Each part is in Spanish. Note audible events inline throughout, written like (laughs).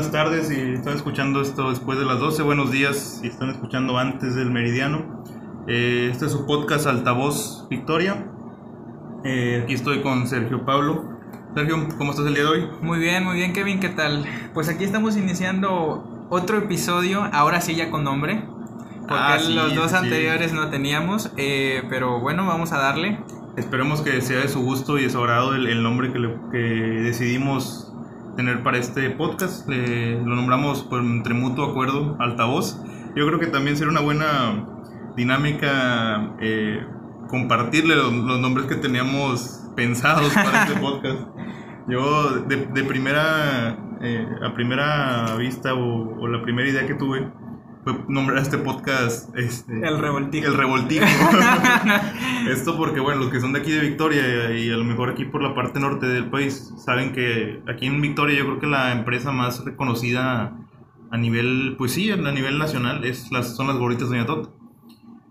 Buenas, tardes y están escuchando esto después de las 12, buenos días si están escuchando antes del meridiano. Eh, este es su podcast Altavoz Victoria. Eh, aquí estoy con Sergio Pablo. Sergio, ¿cómo estás el día de hoy? Muy bien, muy bien Kevin, ¿qué tal? Pues aquí estamos iniciando otro episodio, ahora sí ya con nombre, porque Ah, sí, los dos sí. anteriores no teníamos, eh, pero bueno, vamos a darle. Esperemos que sea de su gusto y de su agrado el, el nombre que, le- que decidimos tener para este podcast. Le- lo nombramos por entre mutuo acuerdo Altavoz. Yo creo que también será una buena dinámica eh, compartirle los, los nombres que teníamos pensados para este (laughs) podcast. Yo de, de primera, eh, a primera vista o, o la primera idea que tuve nombrar este podcast este, El revoltijo. el revoltijo. (laughs) Esto porque, bueno, los que son de aquí de Victoria y a lo mejor aquí por la parte norte del país saben que aquí en Victoria yo creo que la empresa más reconocida a nivel, pues sí, a nivel nacional es las, son las gorditas Doña Tota.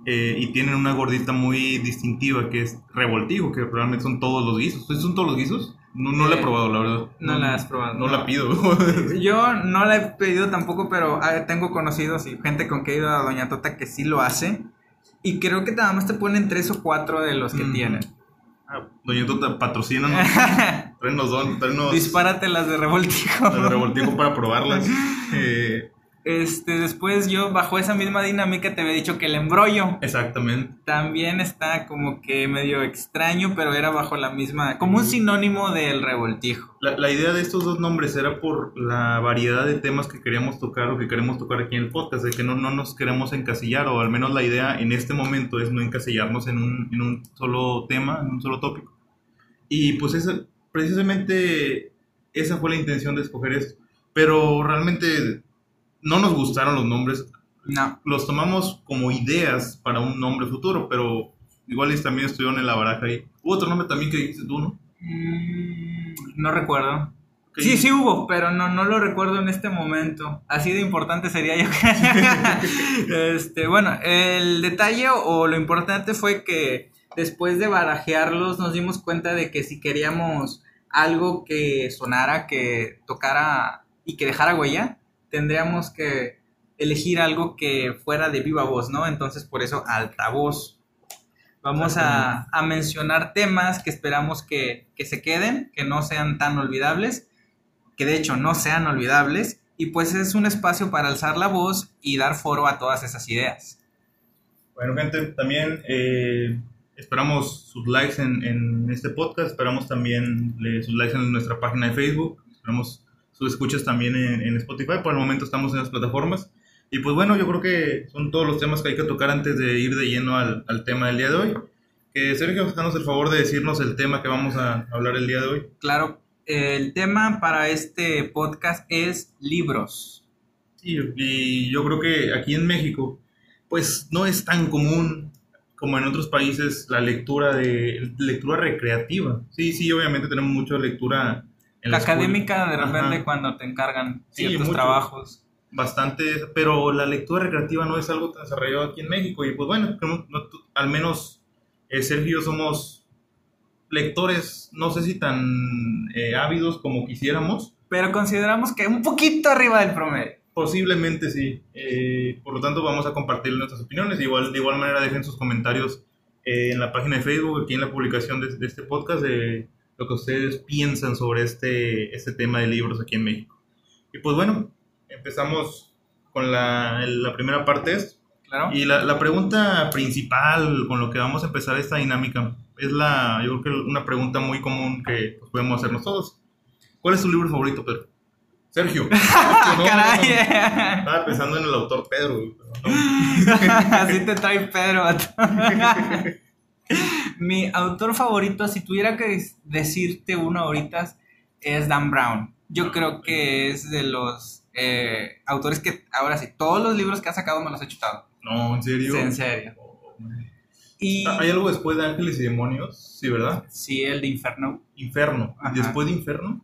Eh, y tienen una gordita muy distintiva que es revoltijo, que realmente son todos los guisos. ¿Son todos los guisos? No, no la he probado, la verdad. no la has probado, No, no. la pido. (laughs) Yo no la he pedido tampoco, pero ah, tengo conocidos y gente con que he ido a Doña Tota que sí lo hace. Y creo que nada más te ponen tres o cuatro de los que Mm. tienen. Ah, Doña Tota, patrocínanos. (laughs) Tráenos, don, tráenos Dispárate las de revoltijo. las de revoltijo para probarlas. (laughs) Eh, Este, después yo bajo esa misma dinámica te había dicho que el embrollo exactamente. también está como que medio extraño, pero era bajo la misma, como un sinónimo del revoltijo. La, la idea de estos dos nombres era por la variedad de temas que queríamos tocar o que queremos tocar aquí en el podcast, de que no, no nos queremos encasillar, o al menos la idea en este momento es no encasillarnos en un, en un solo tema, en un solo tópico. Y pues esa, precisamente esa fue la intención de escoger esto. Pero realmente no nos gustaron los nombres, No, los tomamos como ideas para un nombre futuro, pero igual también estuvieron en la baraja ahí. Hubo otro nombre también que dijiste tú, ¿no? Mm, no recuerdo. Sí, sí hubo, pero no, no lo recuerdo en este momento. Así de importante sería yo. (laughs) este, bueno, el detalle o lo importante fue que después de barajearlos nos dimos cuenta de que si queríamos algo que sonara, que tocara y que dejara huella, tendríamos que elegir algo que fuera de viva voz, ¿no? Entonces por eso altavoz. Vamos a, a mencionar temas que esperamos que, que se queden, que no sean tan olvidables, que de hecho no sean olvidables, y pues es un espacio para alzar la voz y dar foro a todas esas ideas. Bueno, gente, también eh, esperamos sus likes en, en este podcast, esperamos también eh, sus likes en nuestra página de Facebook, esperamos sus escuchas también en, en Spotify, por el momento estamos en las plataformas. Y pues bueno, yo creo que son todos los temas que hay que tocar antes de ir de lleno al, al tema del día de hoy. Que Sergio, háganos el favor de decirnos el tema que vamos a hablar el día de hoy. Claro, el tema para este podcast es libros. Sí, y yo creo que aquí en México, pues no es tan común como en otros países la lectura de lectura recreativa. Sí, sí, obviamente tenemos mucha lectura La académica de repente Ajá, cuando te encargan ciertos trabajos. bastante, pero la lectura recreativa no es algo tan desarrollado aquí en México y pues bueno, al menos eh, Sergio y yo somos lectores, no sé si tan eh, ávidos como quisiéramos, Pero consideramos que un poquito arriba del promedio. Posiblemente sí. Eh, por lo tanto, vamos a compartir nuestras opiniones. Igual, de igual manera, dejen sus comentarios eh, en la página de Facebook, aquí en la publicación de, de este podcast, de lo que ustedes piensan sobre este, este tema de libros aquí en México. Y pues bueno, empezamos con la, la primera parte. Claro. Y la, la pregunta principal con lo que vamos a empezar esta dinámica es la, yo creo que una pregunta muy común que pues, podemos hacernos todos. ¿Cuál es tu libro favorito, Pedro? Sergio. (laughs) No, no, no. Caray. Estaba pensando en el autor Pedro. no. (laughs) Así te trae Pedro. (laughs) Mi autor favorito, si tuviera que decirte uno ahorita, es Dan Brown. Yo creo que es de los eh, autores que, ahora sí, todos los libros que ha sacado me los he chutado. No, en serio. Sí, en serio. Oh. Y Ah, ¿Hay algo después de Ángeles y Demonios? Sí, ¿verdad? sí, el de Inferno. Inferno. Ajá. ¿Y después de Inferno?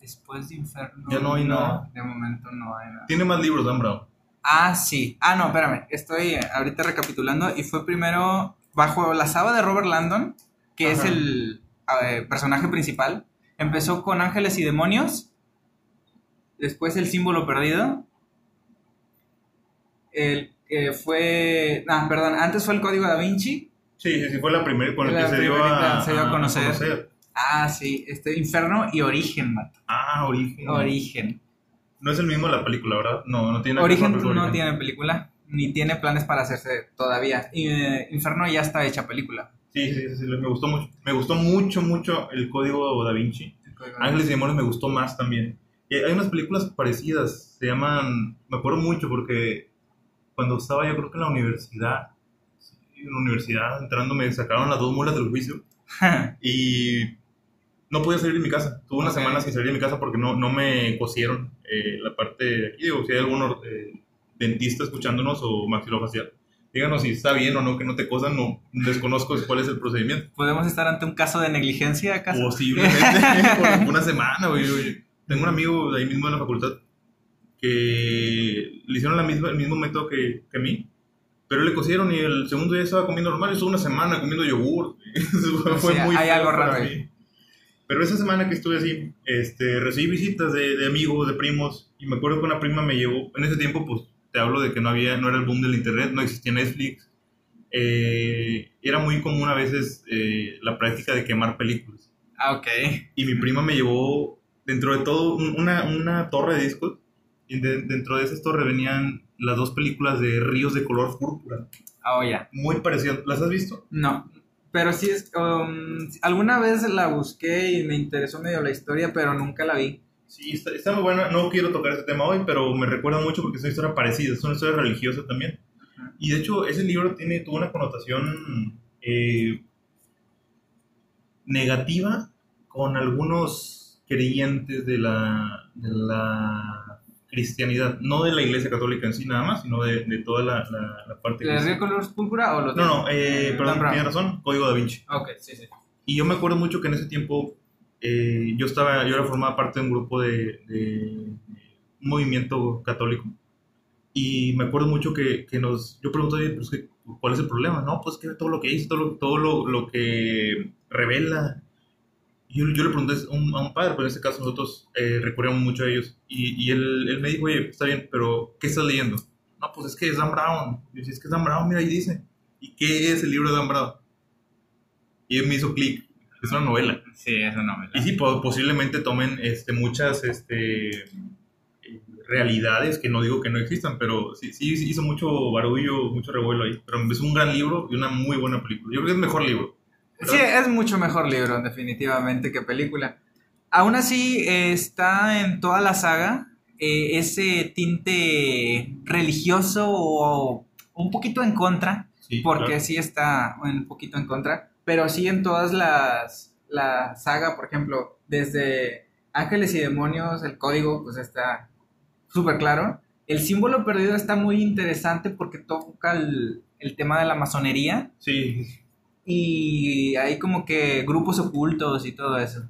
Después de Inferno. Ya no hay nada. De momento no hay nada. Tiene más libros, Dan Brown. Ah, sí. Ah, no, espérame. Estoy eh, ahorita recapitulando. Y fue primero bajo la saba de Robert Landon, que es el eh, personaje principal. Empezó con Ángeles y Demonios. Después El símbolo perdido. El que fue. Ah, perdón, antes fue el código da Vinci. Sí, sí, sí, fue la primera con el La que se dio, a, se dio a conocer. Ah, sí, este Inferno y Origen, Mato. Ah, Origen. Origen. No es el mismo la película, ¿verdad? No, no tiene Origen no Origen. tiene película, ni tiene planes para hacerse todavía. Y, eh, Inferno ya está hecha película. Sí, sí, sí, sí, me gustó mucho. Me gustó mucho, mucho el código da Vinci. Ángeles y Demonios me gustó más también. Y hay unas películas parecidas, se llaman, me acuerdo mucho porque cuando estaba yo creo que en la universidad, en la universidad entrando me sacaron las dos mulas del juicio (laughs) y no podía salir de mi casa. Tuve una Ok. semana sin salir de mi casa porque no, no me cosieron eh, la parte de aquí. Digo, si hay algún eh, dentista escuchándonos o maxilofacial, díganos si está bien o no que no te cosan, no desconozco cuál es el procedimiento. ¿Podemos estar ante un caso de negligencia acaso? Posiblemente (laughs) por una semana, güey. Tengo un amigo de ahí mismo de la facultad que le hicieron la misma, el mismo método que, que a mí, pero le cosieron y el segundo día estaba comiendo normal. Estuvo una semana comiendo yogur. (laughs) Fue Sí, muy hay algo raro ahí. Pero esa semana que estuve así, este, recibí visitas de, de amigos, de primos, y me acuerdo que una prima me llevó, en ese tiempo, pues, te hablo de que no había, no era el boom del internet, no existía Netflix, eh, era muy común a veces eh, la práctica de quemar películas. Ah, ok. Y mi prima me llevó, dentro de todo, un- una, una torre de discos, y de- dentro de esas torres venían las dos películas de Ríos de color púrpura, Ah, oh, ya. muy parecidas, ¿las has visto? No. Pero sí es. um, alguna vez la busqué y me interesó medio la historia, pero nunca la vi. Sí, está, está muy buena. No quiero tocar ese tema hoy, pero me recuerda mucho porque es una historia parecida, es una historia religiosa también. Y de hecho, ese libro tiene, tuvo una connotación eh, negativa con algunos creyentes de la, de la cristianidad, no de la iglesia católica en sí nada más, sino de, de toda la, la, la parte ¿La de cristiana. color púrpura o lo No, no, eh, perdón, tienes razón, Código da Vinci. Ok, sí, sí. Y yo me acuerdo mucho que en ese tiempo eh, yo estaba, yo era formaba parte de un grupo de, de un movimiento católico. Y me acuerdo mucho que, que nos, yo pregunté, "Oye, pues, ¿qué- ¿cuál es el problema? No, pues que todo lo que dice, todo lo, todo lo, lo que revela. Yo, yo le pregunté a un, a un padre, pero en este caso nosotros eh, mucho a ellos. Y, y él, él me dijo, oye, está bien, pero ¿qué estás leyendo? No, pues es que es Dan Brown. Y yo es que es Dan Brown, mira, ahí dice. ¿Y qué es el libro de Dan Brown? Y él me hizo clic. Es una novela. Sí, eso no me Y sí, po- posiblemente tomen este, muchas este, realidades que no digo que no existan, pero sí, sí hizo mucho barullo, mucho revuelo ahí. Pero es un gran libro y una muy buena película. Yo creo que es mejor libro. Sí, es mucho mejor libro, definitivamente, que película. Aún así, eh, está en toda la saga eh, ese tinte religioso o un poquito en contra, Sí, porque claro. sí está un poquito en contra, pero sí en todas las, la saga, por ejemplo, desde Ángeles y Demonios, el código, pues está súper claro. El símbolo perdido está muy interesante porque toca el, el tema de la masonería Sí, y hay como que grupos ocultos y todo eso.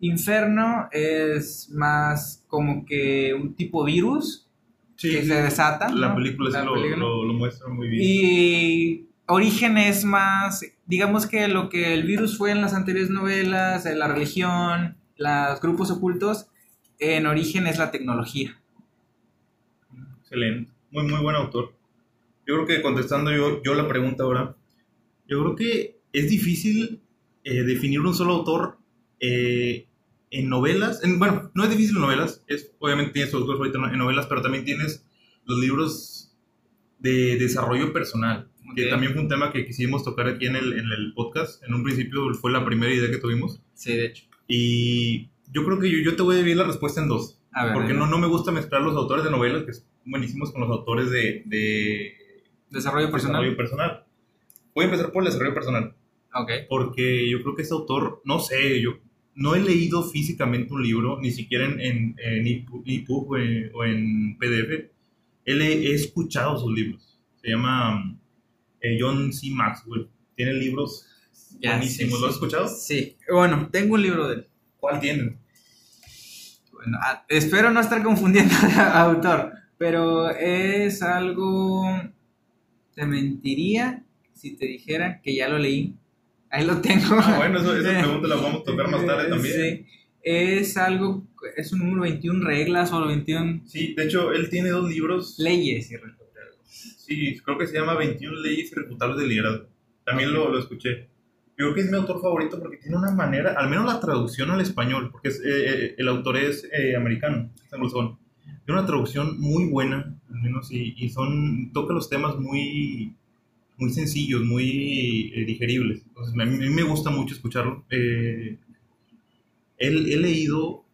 Inferno es más como que un tipo virus sí, que sí. se desata. La ¿no? película sí lo- lo muestra muy bien. Y Origen es más, digamos que lo que el virus fue en las anteriores novelas, la religión, los grupos ocultos, en Origen es la tecnología. Excelente. Muy, muy buen autor. Yo creo que contestando yo, yo la pregunta ahora, yo creo que es difícil eh, definir un solo autor eh, en novelas. En- bueno, no es difícil en novelas, es, obviamente tienes tus favoritos en novelas, pero también tienes los libros de desarrollo personal, que Ok. también fue un tema que quisimos tocar aquí en el, en el podcast. En un principio fue la primera idea que tuvimos. Sí, de hecho. Y yo creo que yo, yo te voy a dividir la respuesta en dos. A ver, Porque a ver. no, no me gusta mezclar los autores de novelas, que son buenísimos, con los autores de, de Desarrollo personal. desarrollo personal. Voy a empezar por el desarrollo personal, Ok. porque yo creo que este autor, no sé, yo no he leído físicamente un libro, ni siquiera en, en, en EPUB EPUB o en, o en PDF. He, he escuchado sus libros. Se llama eh, John C. Maxwell. Tiene libros Ya, buenísimos. sí, ¿Lo has escuchado? Sí. Bueno, tengo un libro de él. ¿Cuál tienen? Bueno, ah, espero no estar confundiendo de (laughs) autor, pero es algo. Te mentiría si te dijera que ya lo leí. Ahí lo tengo. Ah, bueno, eso- esa (laughs) pregunta la vamos a tocar más tarde también. Sí. es algo, es un número 21 reglas o 21 Sí, de hecho, él tiene dos libros. leyes irrefutables. Sí, creo que se llama 21 leyes irrefutables del liderazgo. También lo, lo escuché. Yo creo que es mi autor favorito porque tiene una manera, al menos la traducción al español, porque es, eh, eh, el autor es eh, americano, es anglosajón. Tiene una traducción muy buena, al menos, y, y son, toca los temas muy, muy sencillos, muy eh, digeribles. Entonces, a mí, me gusta mucho escucharlo. Eh, él- he leído,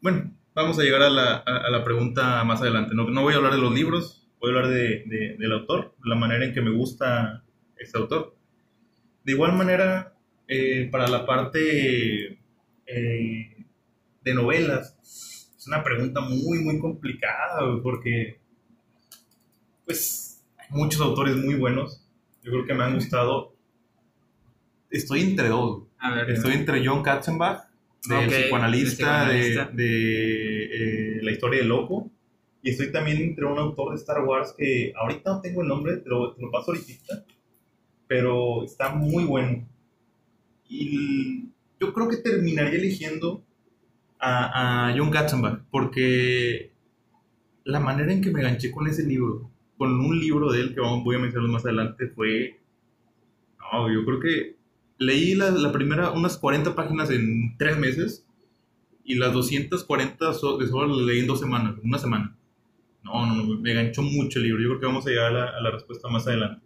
bueno, vamos a llegar a la, a, a la pregunta más adelante. No, no voy a hablar de los libros, voy a hablar de, de- del autor, la manera en que me gusta este autor. De igual manera, eh, para la parte eh, de novelas, es una pregunta muy, muy complicada, porque, pues, hay muchos autores muy buenos. Yo creo que me han gustado. Estoy entre dos. güey. A ver, Estoy entre John Katzenbach, del Ok, psicoanalista, del de, psicoanalista. de, eh, La historia del loco. Y estoy también entre un autor de Star Wars que ahorita no tengo el nombre, te lo, te lo paso ahorita. Pero está muy bueno. Y yo creo que terminaría eligiendo a, a John Katzenbach, porque la manera en que me ganché con ese libro, con un libro de él que voy a mencionar más adelante, fue. No, yo creo que leí la, la primera, unas 40 páginas en tres meses y las 240 so- de solo leí en dos semanas, una semana. No, no, no, me ganchó mucho el libro. Yo creo que vamos a llegar a la, a la respuesta más adelante.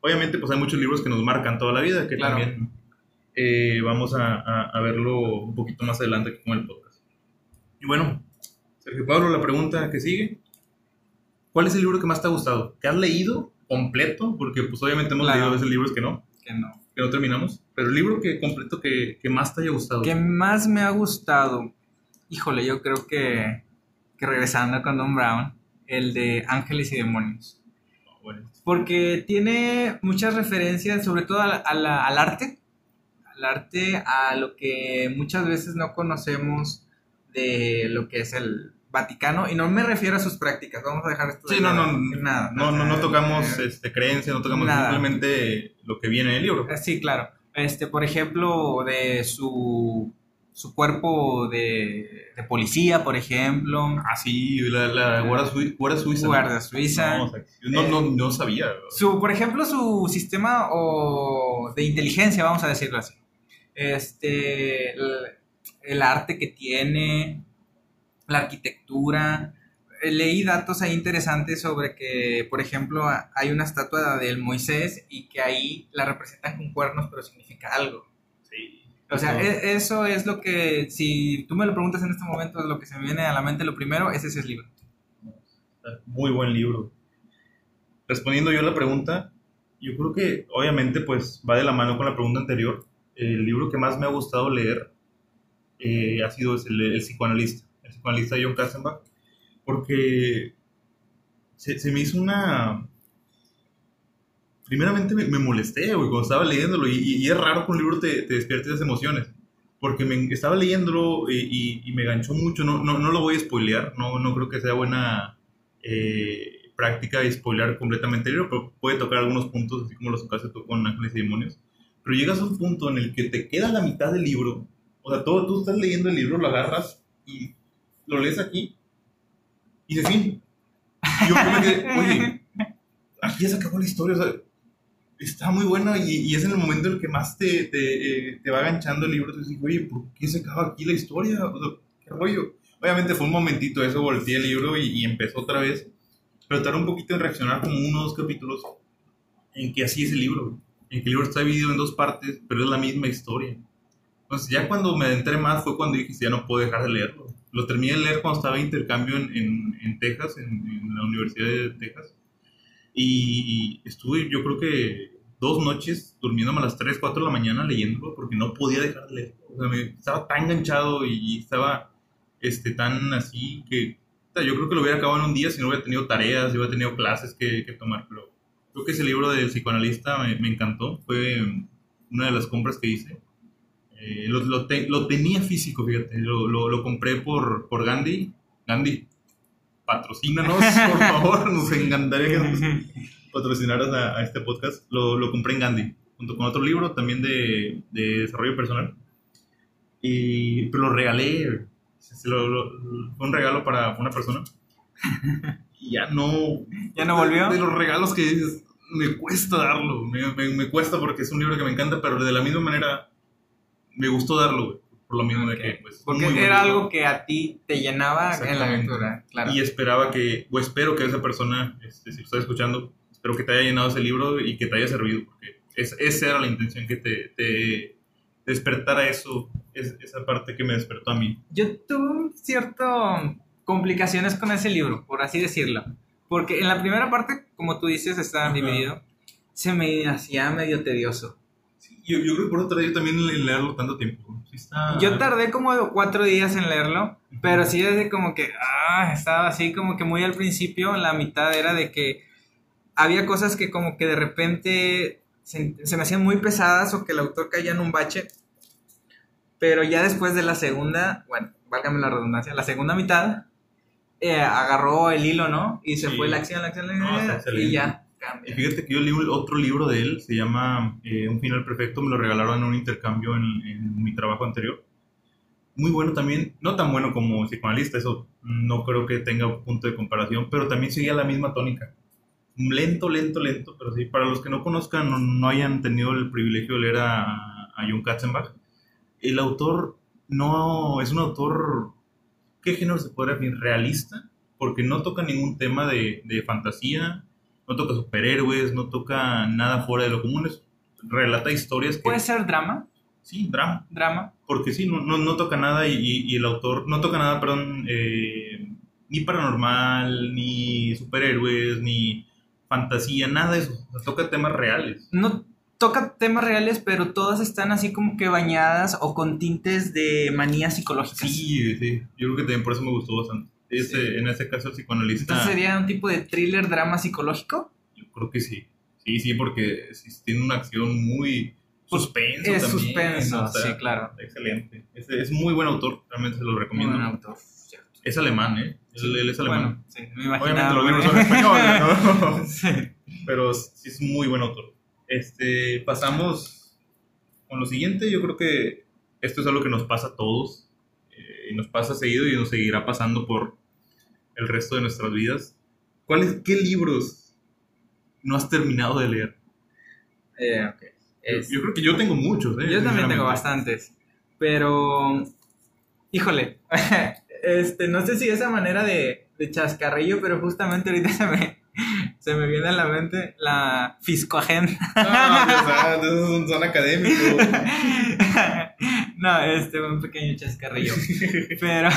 Obviamente, pues hay muchos libros que nos marcan toda la vida, que Claro. también eh, vamos a, a- a verlo un poquito más adelante aquí con el podcast. Y bueno, Sergio Pablo, la pregunta que sigue. ¿Cuál es el libro que más te ha gustado? ¿Que has leído completo? Porque pues obviamente hemos Claro. leído a veces libros que no, que no. que no terminamos. Pero el libro que completo que, que más te haya gustado. que más me ha gustado, híjole, yo creo que, que regresando con Don Brown, el de Ángeles y Demonios. Bueno, Porque tiene muchas referencias, sobre todo al, a la- al arte, al arte, a lo que muchas veces no conocemos de lo que es el Vaticano, y no me refiero a sus prácticas, vamos a dejar esto de Sí, no, no, nada, no, no, no tocamos eh, este, creencia, no tocamos Nada. simplemente lo que viene en el libro. Sí, claro. Este, por ejemplo, de su, su cuerpo de, de policía, por ejemplo, Ah, sí, la, la guarda, sui- guarda suiza. ¿no? guardia suiza. No, o sea, yo no, no, no sabía. Su, por ejemplo, su sistema o de inteligencia, vamos a decirlo así. Este, el, el arte que tiene, la arquitectura. Eh, Leí datos ahí interesantes sobre que, por ejemplo, hay una estatua del Moisés y que ahí la representan con cuernos, pero significa algo. Sí. O sea, No. e- eso es lo que, si tú me lo preguntas en este momento, es lo que se me viene a la mente lo primero, es ese libro. Muy buen libro. Respondiendo yo a la pregunta, yo creo que obviamente pues va de la mano con la pregunta anterior. El libro que más me ha gustado leer eh, ha sido el, el psicoanalista, el psicoanalista John Katzenbach, porque se, se me hizo una... Primeramente me, me molesté, güey, cuando estaba leyéndolo, y, y- y es raro que un libro te, te despierte esas emociones, porque me, estaba leyéndolo y, y- me ganchó mucho, no, no, no lo voy a spoilear, no, no creo que sea buena eh, práctica de spoilear completamente el libro, pero puede tocar algunos puntos, así como los tú con Ángeles y Demonios. Pero llegas a un punto en el que te queda la mitad del libro, o sea, todo, tú estás leyendo el libro, lo agarras y lo lees aquí y de fin. Yo, yo oye, aquí ya se acabó la historia, o sea, está muy buena y, y es en el momento en el que más te, te, eh, te va ganchando el libro. Tú dices, oye, ¿por qué se acaba aquí la historia? O sea, ¿Qué rollo? Obviamente fue un momentito eso, volteé el libro y, y empezó otra vez. Pero tardó un poquito en reaccionar, como uno o dos capítulos, en que así es el libro. En que el libro está dividido en dos partes, pero es la misma historia. Entonces, ya cuando me adentré más fue cuando dije, ya no puedo dejar de leerlo. Lo terminé de leer cuando estaba de intercambio en, en, en Texas, en, en la Universidad de Texas. Y estuve, yo creo que dos noches durmiéndome a las 3, 4 de la mañana leyéndolo porque no podía dejar de leerlo. O sea, me, estaba tan enganchado y, estaba este, tan así que o sea, yo creo que lo hubiera acabado en un día si no hubiera tenido tareas, si hubiera tenido clases que, que tomar. Pero creo que ese libro del psicoanalista me, me encantó. Fue una de las compras que hice. Eh, lo, lo, te- lo tenía físico, fíjate. Lo, lo compré por, por Gandhi. Gandhi, patrocínanos, por favor. (laughs) Nos encantaría que nos (laughs) patrocinaras a, a este podcast. Lo, lo compré en Gandhi, junto con otro libro también de, de desarrollo personal. y pero lo regalé. Se lo- lo- fue un regalo para una persona. Y ya no. ¿Ya no volvió? De los regalos que dices, me cuesta darlo. Me, me- me cuesta porque es un libro que me encanta, pero de la misma manera me gustó darlo, güey. Por lo mismo de Ok. que, pues. Porque muy era libro. algo que a ti te llenaba en la lectura, claro. Y esperaba que, o espero que esa persona, este, si lo estás escuchando, espero que te haya llenado ese libro y que te haya servido, porque es- esa era la intención, que te, te despertara eso, es- esa parte que me despertó a mí. Yo tuve ciertas complicaciones con ese libro, por así decirlo. Porque en la primera parte, como tú dices, está Ajá. dividido. Se me hacía medio tedioso. Yo, yo creo que por otra yo también en leerlo tanto tiempo. Sí está- Yo tardé como cuatro días en leerlo, pero sí desde como que, ah, estaba así como que muy al principio, la mitad era de que había cosas que como que de repente se, se me hacían muy pesadas o que el autor caía en un bache, pero ya después de la segunda, bueno, válgame la redundancia, la segunda mitad, eh, agarró el hilo, ¿no? Y se Sí. fue la acción, la acción, la acción, y ya Y cambia. fíjate que yo leí otro libro de él, se llama eh, Un final perfecto, me lo regalaron en un intercambio en, en mi trabajo anterior. Muy bueno también, no tan bueno como psicoanalista, eso no creo que tenga punto de comparación, pero también seguía la misma tónica. Lento, lento, lento, pero sí, para los que no conozcan, no, no hayan tenido el privilegio de leer a, a John Katzenbach, el autor no es un autor, ¿qué género se podría definir? Realista, porque no toca ningún tema de, de fantasía, no toca superhéroes, no toca nada fuera de lo común, es- relata historias que... ¿Puede ser drama? Sí, drama, ¿Drama? porque sí, no, no, no toca nada y, y- y el autor, no toca nada, perdón, eh, ni paranormal, ni superhéroes, ni fantasía, nada de eso, o sea, toca temas reales. no toca temas reales, pero todas están así como que bañadas o con tintes de manías psicológicas. Sí, sí, yo creo que también por eso me gustó bastante. Ese, Sí. En este caso psicoanalista, Entonces sería un tipo de thriller drama psicológico. yo creo que sí. Sí, sí, porque tiene una acción muy suspenso es también, suspenso, o sea, sí, claro. Excelente. Es, es muy buen autor, realmente se lo Muy recomiendo. buen autor. Es alemán, ¿eh? Él, él es alemán. Bueno, sí, me Obviamente imaginaba. los libros son españoles, ¿no? (laughs) Sí. Pero sí es muy buen autor. Este, pasamos con lo siguiente. Yo creo que esto es algo que nos pasa a todos. Y nos pasa seguido y nos seguirá pasando por el resto de nuestras vidas. ¿Cuáles, qué libros no has terminado de leer? Eh, ok. Yo- Es- Yo, creo que yo tengo muchos, ¿eh? Yo también tengo bastantes. Pero, híjole, (laughs) este, no sé si esa manera de, de chascarrillo, pero justamente ahorita (laughs) se me, (laughs) se me viene a la mente la fiscoagenda. No, sea, esos son, son académicos. (laughs) no, este, un pequeño chascarrillo. Pero,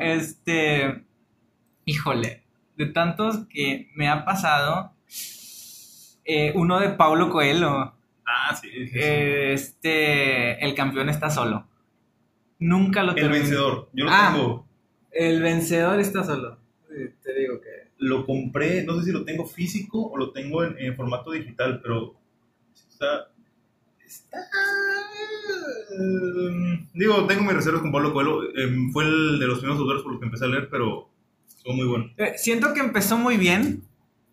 este, híjole, de tantos que me ha pasado, eh, uno de Paulo Coelho. Ah, sí. sí, sí. Este, el campeón está solo. Nunca lo el terminé. vencedor. Yo lo Ah. tengo. El vencedor está solo. Te digo que. Lo compré, no sé si lo tengo físico o lo tengo en, en formato digital, pero está. Está. eh, digo, tengo mis reservas con Pablo Coelho. eh, fue el de los primeros autores por los que empecé a leer, pero estuvo muy bueno. Eh, siento que empezó muy bien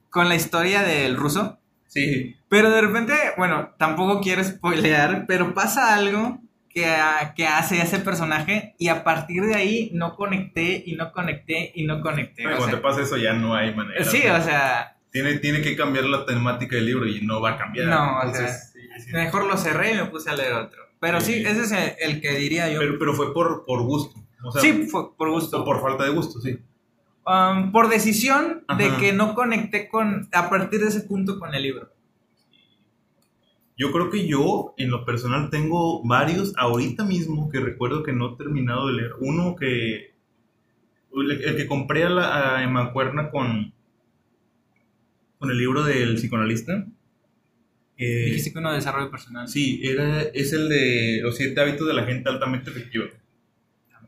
con la historia del ruso. Sí. Pero de repente, bueno, tampoco quiero spoilear, pero pasa algo que, ah, que hace ese personaje y a partir de ahí no conecté y no conecté y no conecté. o Cuando sea, te pasa eso ya no hay manera. sí, o sea, Tiene, tiene que cambiar la temática del libro y no va a cambiar. No, o sí, sí. mejor lo cerré y me puse a leer otro. Pero sí, Sí. ese es el, el que diría yo. Pero, pero fue por, por gusto. O sea, sí, fue por gusto. o por falta de gusto, sí. Um, por decisión de que no conecté con a partir de ese punto con el libro. Yo creo que yo, en lo personal, tengo varios ahorita mismo que recuerdo que no he terminado de leer. Uno que. El, que compré a, la, a Mancuerna con. Con el libro del psicoanalista. Eh, Dijiste que uno de desarrollo personal. sí, era, es el de Los siete hábitos de la gente altamente efectiva.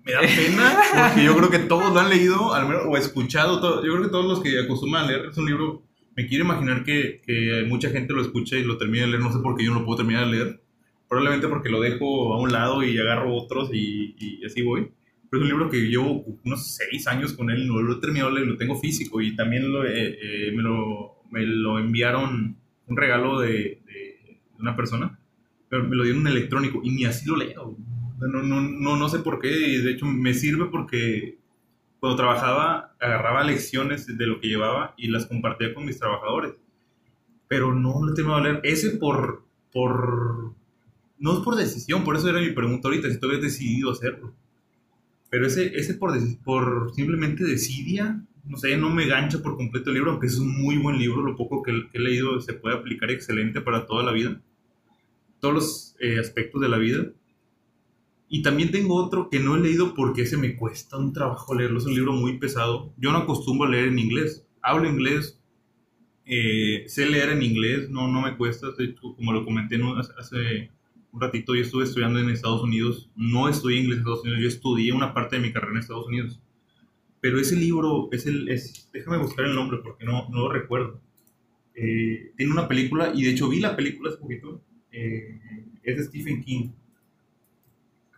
Me da pena (laughs) porque yo creo que todos lo han leído, al menos, o escuchado. todo- yo creo que todos los que acostumbran a leer es un libro. Me quiero imaginar que, que mucha gente lo escucha y lo termina de leer. No sé por qué yo no lo puedo terminar de leer. Probablemente porque lo dejo a un lado y agarro otros y, y así voy. Pero es un libro que llevo unos seis años con él no lo he terminado lo tengo físico y también lo, eh, eh, me, lo, me lo enviaron un regalo de, de una persona, pero me lo dieron en electrónico y ni así lo leo. No, no, no, no sé por qué, de hecho me sirve porque cuando trabajaba agarraba lecciones de lo que llevaba y las compartía con mis trabajadores. Pero no le tengo a leer. Ese por, por... No es por decisión, por eso era mi pregunta ahorita, si tú habías decidido hacerlo. Pero ese, ese por, por simplemente desidia, no sé, no me gancha por completo el libro, aunque es un muy buen libro, lo poco que, que he leído se puede aplicar excelente para toda la vida, todos los eh, aspectos de la vida. Y también tengo otro que no he leído porque ese me cuesta un trabajo leerlo, es un libro muy pesado. Yo no acostumbro a leer en inglés, hablo inglés, eh, sé leer en inglés, no, no me cuesta, como lo comenté hace un ratito, yo estuve estudiando en Estados Unidos, no estudié inglés en Estados Unidos, yo estudié una parte de mi carrera en Estados Unidos. Pero ese libro, es el, déjame buscar el nombre porque no, no lo recuerdo. Eh, tiene una película, y de hecho vi la película hace poquito, eh, es de Stephen King.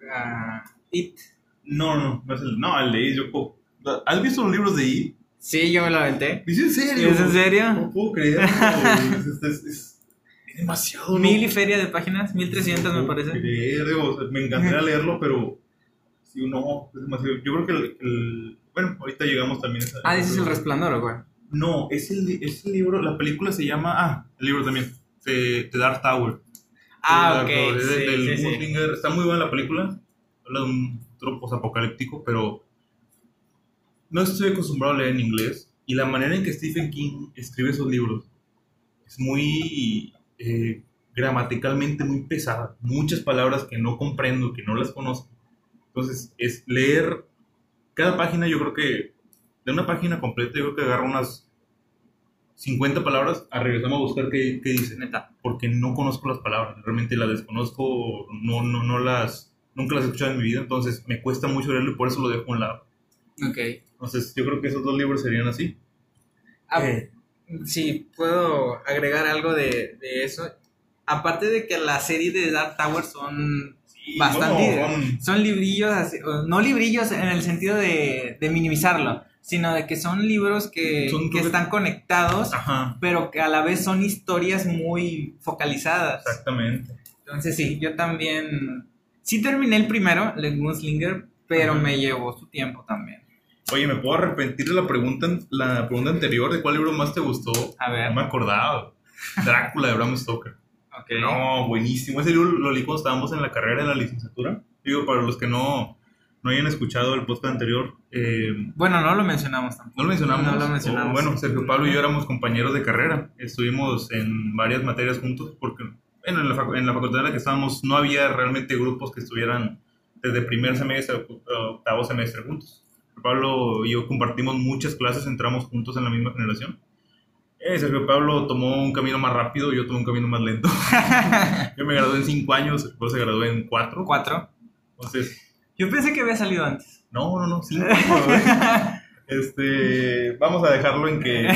Ah, It. No, no, no es el, no, el de It. Yo, ¿Has visto los libros de It? Sí, yo me lo aventé. ¿Es en serio? ¿Es en serio? No puedo creerlo. es, es, es, demasiado. Mil y feria de páginas, 1300 me parece. Creer, me encantaría leerlo, pero si uno es demasiado. Yo creo que el, el, Bueno, ahorita llegamos también a esa. Ah, ese es el resplandor, güey. No, es el, es el libro, la película se llama. Ah, el libro también. The, The Dark Tower. Ah, ok. Sí, del sí, sí. Está muy buena la película. Habla de un futuro apocalíptico, pero no estoy acostumbrado a leer en inglés. Y la manera en que Stephen King escribe esos libros es muy eh, gramaticalmente muy pesada. Muchas palabras que no comprendo, que no las conozco. Entonces, es leer cada página, yo creo que de una página completa, yo creo que agarro unas 50 palabras, a regresamos a buscar qué, qué dice, neta, porque no conozco las palabras, realmente las desconozco, no, no, no las, nunca las he escuchado en mi vida, entonces me cuesta mucho leerlo y por eso lo dejo a un lado. Ok. Entonces, yo creo que esos dos libros serían así. Ah, Eh, Sí, puedo agregar algo de, de eso. Aparte de que la serie de Dark Tower son sí, bastante. no, son- Son librillos, así- no librillos en el sentido de, de minimizarlo, sino de que son libros que, Son que están conectados, Ajá, pero que a la vez son historias muy focalizadas. exactamente. Entonces sí, yo también... Sí terminé el primero, el Gunslinger, pero Ajá. me llevó su tiempo también. Oye, ¿me puedo arrepentir de la pregunta, la pregunta anterior de cuál libro más te gustó? A ver. No me acordaba. Drácula de Bram Stoker. Ok. No, buenísimo. Ese libro lo leí cuando estábamos en la carrera, en la licenciatura. Digo, para los que no, no hayan escuchado el podcast anterior, eh, Bueno, no lo mencionamos tampoco. no lo mencionamos. No lo mencionamos. O, bueno, Sergio Pablo y yo éramos compañeros de carrera. Estuvimos en varias materias juntos porque bueno, en, la en la facultad en la que estábamos no había realmente grupos que estuvieran desde primer semestre a octavo semestre juntos. Pablo y yo compartimos muchas clases, entramos juntos en la misma generación. Eh, Sergio Pablo tomó un camino más rápido, yo tomé un camino más lento. (laughs) yo me gradué en cinco años, Pablo se graduó en cuatro. Cuatro. Entonces, Yo pensé que había salido antes. no, no, no, güey. (laughs) Este, vamos a dejarlo en que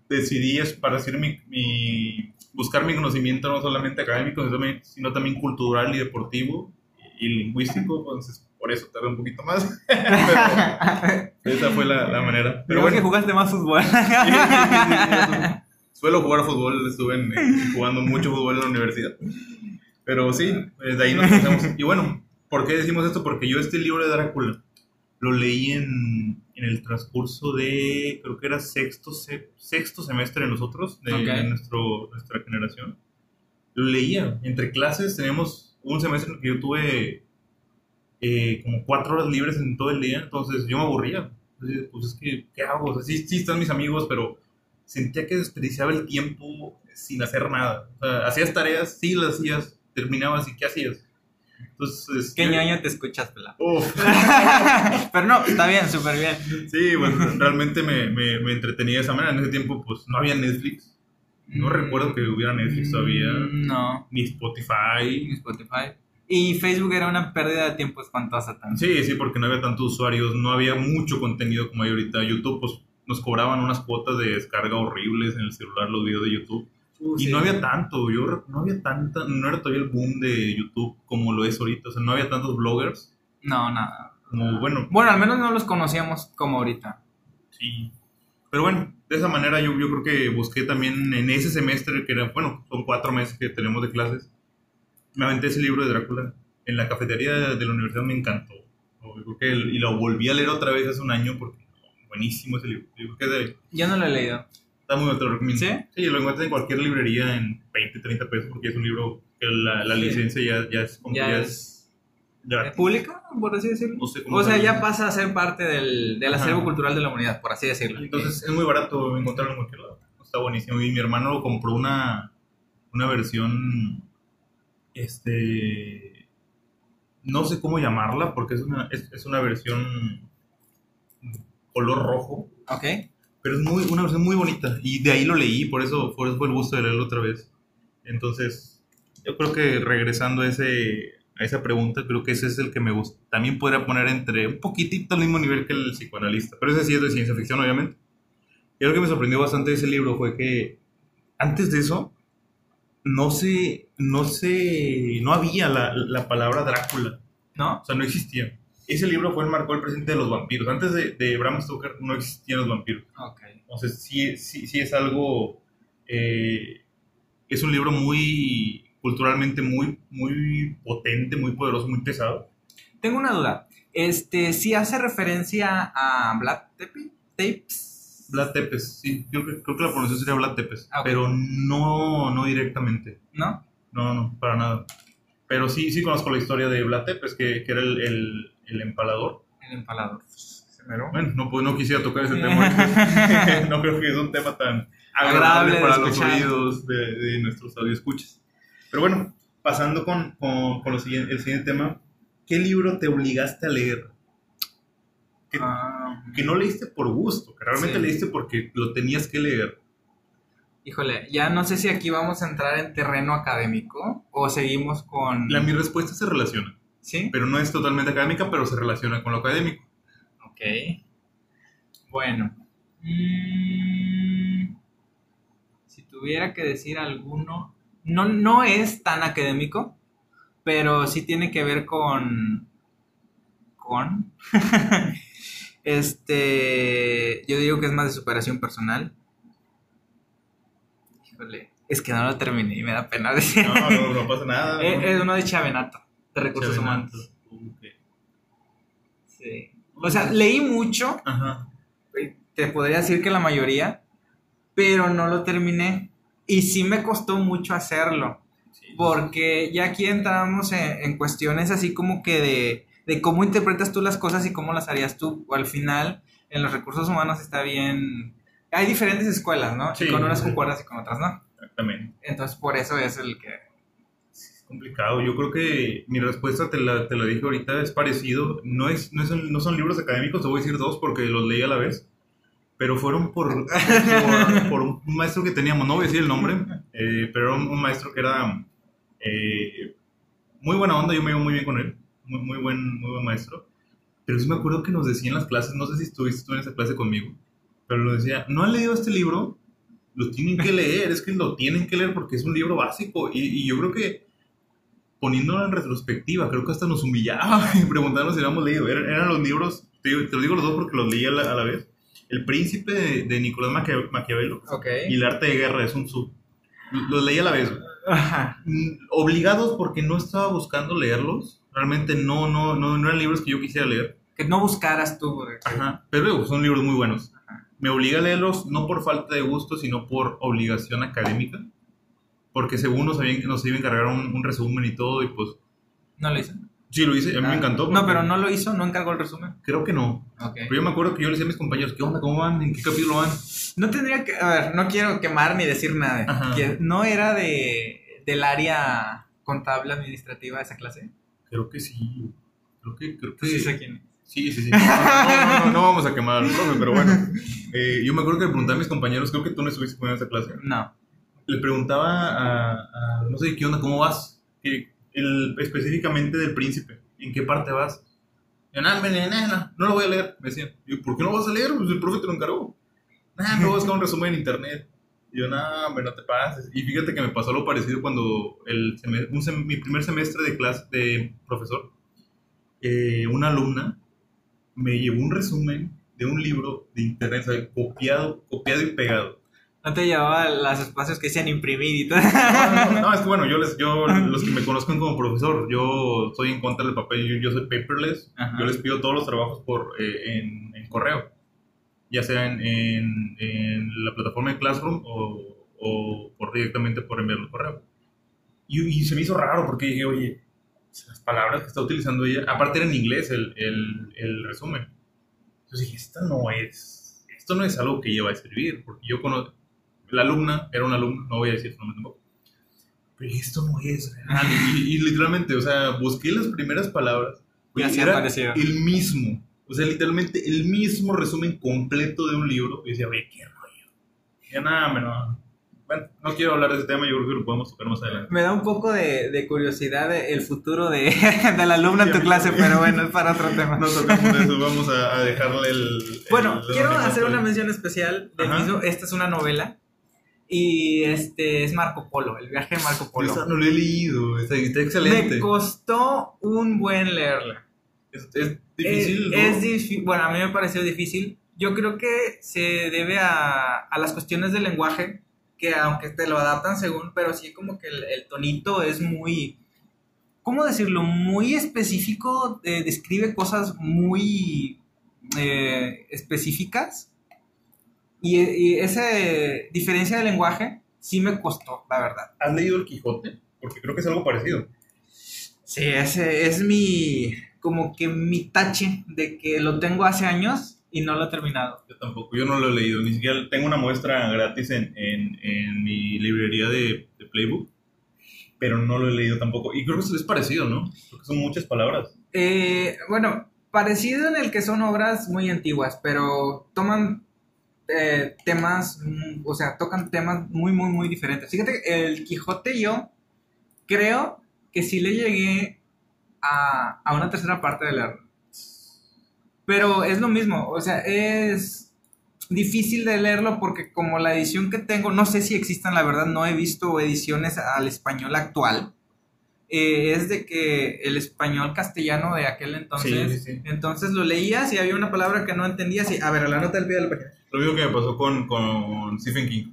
(laughs) decidí esparcir mi, mi- buscar mi conocimiento no solamente académico, sino también, cultural y deportivo y lingüístico, entonces por eso tardé un poquito más. (laughs) Pero esa fue la, la manera. Pero Pero bueno, que jugaste más fútbol. suelo jugar fútbol, estuve en- jugando mucho fútbol en la universidad. Pero sí, eh, de ahí nos conocemos. Y bueno, ¿por qué decimos esto? Porque yo este libro de Drácula lo leí en, en el transcurso de, creo que era sexto, se- sexto semestre de nosotros, de, Ok. de nuestro, nuestra generación. Lo leía. Entre clases teníamos un semestre en el que yo tuve eh, como cuatro horas libres en todo el día, entonces yo me aburría. Entonces, pues es que, ¿qué hago? O sea, sí, sí están mis amigos, pero sentía que desperdiciaba el tiempo sin hacer nada. O sea, hacías tareas, sí las hacías, terminabas y ¿qué hacías? Entonces, ¿Qué yo- ñoño te escuchas, pela? Uf. (laughs) Pero no, está bien, súper bien. Sí, pues realmente me, me, me entretenía de esa manera. En ese tiempo, pues no había Netflix. No Mm, recuerdo que hubiera Netflix todavía, mm, No, ni Spotify. ni Spotify. Y Facebook era una pérdida de tiempo espantosa también. Sí, sí, porque no había tantos usuarios, no había mucho contenido como hay ahorita. YouTube, pues nos cobraban unas cuotas de descarga horribles en el celular los videos de YouTube. Uh, Y sí. no había tanto, yo no había tanta, no era todavía el boom de YouTube como lo es ahorita. O sea, no había tantos bloggers No, nada. como, bueno, Bueno, al menos no los conocíamos como ahorita. Sí. Pero bueno, de esa manera yo, yo creo que busqué también en ese semestre, que era, bueno, son cuatro meses que tenemos de clases, me aventé ese libro de Drácula en la cafetería de la universidad me encantó. Yo creo que, y lo volví a leer otra vez hace un año porque buenísimo ese libro. Yo, creo que de, Yo no lo he leído. Está muy bueno, te lo recomiendo. ¿Sí? Sí, lo encuentras en cualquier librería en 20, 30 pesos porque es un libro que la, la Sí. licencia ya, ya es como Ya ya es ya- público, por así decirlo. no sé cómo O sea, se ya pasa a ser parte del, del Ajá. acervo cultural de la humanidad, por así decirlo. Entonces es muy barato encontrarlo en cualquier lado. Está buenísimo. Y mi hermano compró una, una versión, este, no sé cómo llamarla, porque es una, es, es una versión color rojo, ok. Pero es muy, una versión muy bonita. Y de ahí lo leí, por eso, por eso fue el gusto de leerlo otra vez. Entonces, yo creo que regresando a, ese, a esa pregunta, creo que ese es el que me gusta. También podría poner entre un poquitito al mismo nivel que el psicoanalista, pero ese sí es de ciencia ficción, obviamente. Y algo que me sorprendió bastante de ese libro fue que antes de eso no se, no se, no había la, la palabra Drácula, ¿No? o sea, no existía. Ese libro fue el marcó el presente de los vampiros. Antes de, de Bram Stoker no existían los vampiros. Ok. Entonces, sí, sí, sí es algo. eh, es un libro muy. culturalmente muy, muy potente, muy poderoso, muy pesado. Tengo una duda. Este, si hace referencia a Black Tepe- Tapes. Vlad Tepes, sí, yo creo, creo que la pronunciación sería Vlad Tepes, Ah, ok. pero no, no directamente. ¿No? No, no, para nada. Pero sí, sí conozco la historia de Vlad Tepes, que, que era el, el, el empalador. El empalador. Bueno, no, pues, no quisiera tocar ese tema. (laughs) (laughs) no creo que es un tema tan agradable para los oídos de, de nuestros audioscuchas. Pero bueno, pasando con, con, con lo siguiente, el siguiente tema, ¿qué libro te obligaste a leer? Que, Ah, que no leíste por gusto, que realmente Sí. leíste porque lo tenías que leer. híjole, ya no sé si aquí vamos a entrar en terreno académico o seguimos con. La, mi respuesta se relaciona, ¿Sí? pero no es totalmente académica, pero se relaciona con lo académico. Ok. Bueno. Mm, si tuviera que decir alguno. No, no es tan académico, pero sí tiene que ver con. Con. (laughs) este. Yo digo que es más de superación personal. Híjole. Es que no lo terminé y me da pena (laughs) decir. No, no, no pasa nada. es, es uno de Chavenato, de recursos humanos. Sí. O sea, leí mucho, Ajá. te podría decir que la mayoría, pero no lo terminé. Y sí me costó mucho hacerlo, Sí. porque ya aquí entramos en, en cuestiones así como que de, de cómo interpretas tú las cosas y cómo las harías tú. O al final, en los recursos humanos está bien... Hay diferentes escuelas, ¿no? Sí. y con unas concuerdas y con otras no. Exactamente. Entonces, por eso es el que... Complicado. Yo creo que mi respuesta te la, te la dije ahorita, es parecido. No, es, no, es- no son libros académicos, te voy a decir dos porque los leí a la vez. Pero fueron por, (laughs) por, por un maestro que teníamos, no voy a decir el nombre, eh, pero era un, un maestro que era eh, muy buena onda, yo me llevo muy bien con él, muy, muy, buen, muy buen maestro. Pero sí me acuerdo que nos decía en las clases, no sé si estuviste tú en esa clase conmigo, pero nos decía, ¿no han leído este libro? Lo tienen que leer, es que lo tienen que leer porque es un libro básico. Y, y yo creo que poniéndolo en retrospectiva, creo que hasta nos humillaba (laughs) preguntarnos si lo habíamos leído. Eran, eran los libros, te, digo- te lo digo los dos porque los leí a la, a la vez. El Príncipe de, de Nicolás Maquia- Maquiavelo Ok. y El Arte de Guerra de Sun Tzu. Los leí a la vez. Ajá. Mm, Obligados porque no estaba buscando leerlos. Realmente no, no, no, no eran libros que yo quisiera leer. Que no buscaras tú. porque- Ajá. Pero luego son libros muy buenos. Me obliga a leerlos no por falta de gusto, sino por obligación académica. Porque según nos, habían, nos iban a encargar un, un resumen y todo, y pues No lo hizo. sí lo hice, a mí me Ah, encantó. No, pero no lo hizo, no encargó el resumen. Creo que no. Ok. Pero yo me acuerdo que yo le decía a mis compañeros, ¿qué onda? ¿Cómo van? ¿En qué capítulo van? No tendría que, a ver, no quiero quemar ni decir nada. Que no era de del área contable administrativa esa clase. Creo que sí. Creo que, creo que Pues sí sé quién es. Sí, sí, sí. No, no, no, no vamos a quemar al profe, pero bueno. (laughs) Eh, yo me acuerdo que le preguntaba a mis compañeros, creo que tú no estuviste con esa clase. No. Le preguntaba a, a- no sé, ¿qué onda? ¿Cómo vas? Que el, específicamente del príncipe. ¿En qué parte vas? Yo, no, hombre, no, no, lo voy a leer. Me decían, yo, ¿por qué no vas a leer? Pues el profe te lo encargó. Nah, me voy a buscar un resumen en internet. Y yo, no, hombre, no te pases. Y fíjate que me pasó algo parecido cuando el un mi primer semestre de clase de profesor, eh, una alumna me llevó un resumen de un libro de internet, sea, copiado, copiado y pegado. No te llevaba los espacios que decían imprimir y todo. No, no, no, es que bueno, yo, les, yo, los que me conozcan como profesor, yo estoy en contra del papel, yo, yo soy paperless, Ajá. yo les pido todos los trabajos por, eh, en, en correo, ya sea en, en, en la plataforma de Classroom o, o por directamente por enviarlo correo. Y, y se me hizo raro porque dije, oye, las palabras que está utilizando ella, aparte era en inglés el, el, el resumen. Entonces dije, esta no es, esto no es algo que ella va a escribir, porque yo conozco, la alumna era una alumna, no voy a decir su nombre tampoco. Pero esto no es real. Y, y literalmente, o sea, busqué las primeras palabras. Y así era apareció. el mismo. O sea, literalmente el mismo resumen completo de un libro. Y decía, oye, qué rollo. Ya nada, me no. Bueno, no quiero hablar de ese tema, yo creo que lo podemos tocar más adelante. Me da un poco de, de curiosidad el futuro de, (laughs) del alumno en tu Sí, clase, sí. pero bueno, es para otro tema. No tocamos eso, vamos a, a dejarle el. Bueno, el- quiero el- hacer una mención especial del Ajá. mismo. Esta es una novela. Y este es Marco Polo, el viaje de Marco Polo. esa no lo he leído, está, está excelente. Me costó un buen leerla. Es, es difícil, ¿no? es bueno, a mí me pareció difícil. Yo creo que se debe a, a las cuestiones del lenguaje, que aunque te lo adaptan según, pero sí como que el, el tonito es muy, ¿cómo decirlo? Muy específico, eh, describe cosas muy eh, específicas. Y, y esa diferencia de lenguaje sí me costó, la verdad. ¿Has leído El Quijote? Porque creo que es algo parecido. Sí, ese es mi, como que mi tache de que lo tengo hace años y no lo he terminado. Yo tampoco, yo no lo he leído, ni siquiera tengo una muestra gratis en, en, en mi librería de, de Playbook, pero no lo he leído tampoco. Y creo que es parecido, ¿no? Porque son muchas palabras. Eh, bueno, parecido en el que son obras muy antiguas, pero toman eh, temas, mm, o sea, tocan temas muy, muy, muy diferentes. Fíjate, que el Quijote yo creo que sí le llegué a, a una tercera parte de leerlo. Pero es lo mismo, o sea, es difícil de leerlo porque como la edición que tengo, no sé si existan, la verdad, no he visto ediciones al español actual. Eh, es de que el español castellano de aquel entonces, Sí, sí, sí. entonces lo leías y había una palabra que no entendías y, a ver, la nota del pie de la página. Lo mismo que me pasó con, con Stephen King.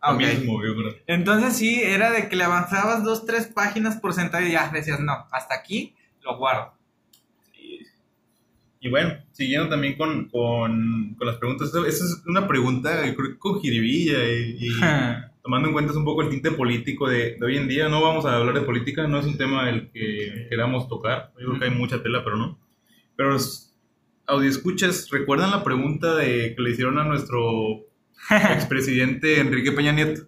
Ah, Lo ok. mismo, yo creo. Entonces sí, era de que le avanzabas dos, tres páginas por sentado y ya decías, no, hasta aquí lo guardo. Y bueno, siguiendo también con, con, con las preguntas, esa es una pregunta, creo que con jiribilla y, y (laughs) tomando en cuenta un poco el tinte político de, de hoy en día, no vamos a hablar de política, no es un tema el que queramos tocar, yo creo que hay mucha tela, pero no. Pero escuchas ¿recuerdan la pregunta de, que le hicieron a nuestro (laughs) expresidente Enrique Peña Nieto?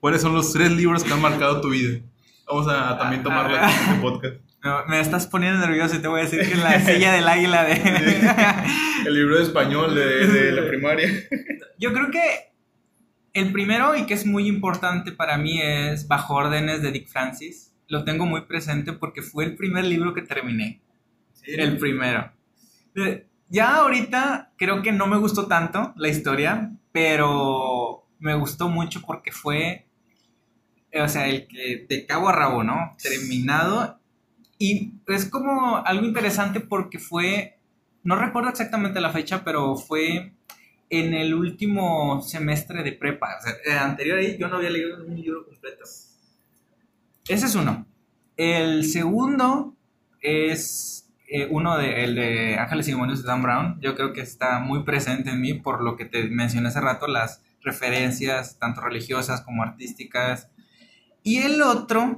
¿Cuáles son los tres libros que han marcado tu vida? Vamos a también tomarla en este podcast. No, me estás poniendo nervioso y te voy a decir que en la silla del águila de... (laughs) El libro de español de, de la (laughs) primaria. Yo creo que el primero y que es muy importante para mí es Bajo órdenes de Dick Francis. Lo tengo muy presente porque fue el primer libro que terminé. El primero. Ya ahorita creo que no me gustó tanto la historia, pero me gustó mucho porque fue, o sea, el que de cabo a rabo, ¿no? Terminado. Y es como algo interesante porque fue, no recuerdo exactamente la fecha, pero fue en el último semestre de prepa. O sea, eh, anterior ahí yo no había leído un libro completo. Ese es uno. El segundo es eh, uno de, el de Ángeles y Demonios de Dan Brown. Yo creo que está muy presente en mí por lo que te mencioné hace rato, las referencias tanto religiosas como artísticas. Y el otro,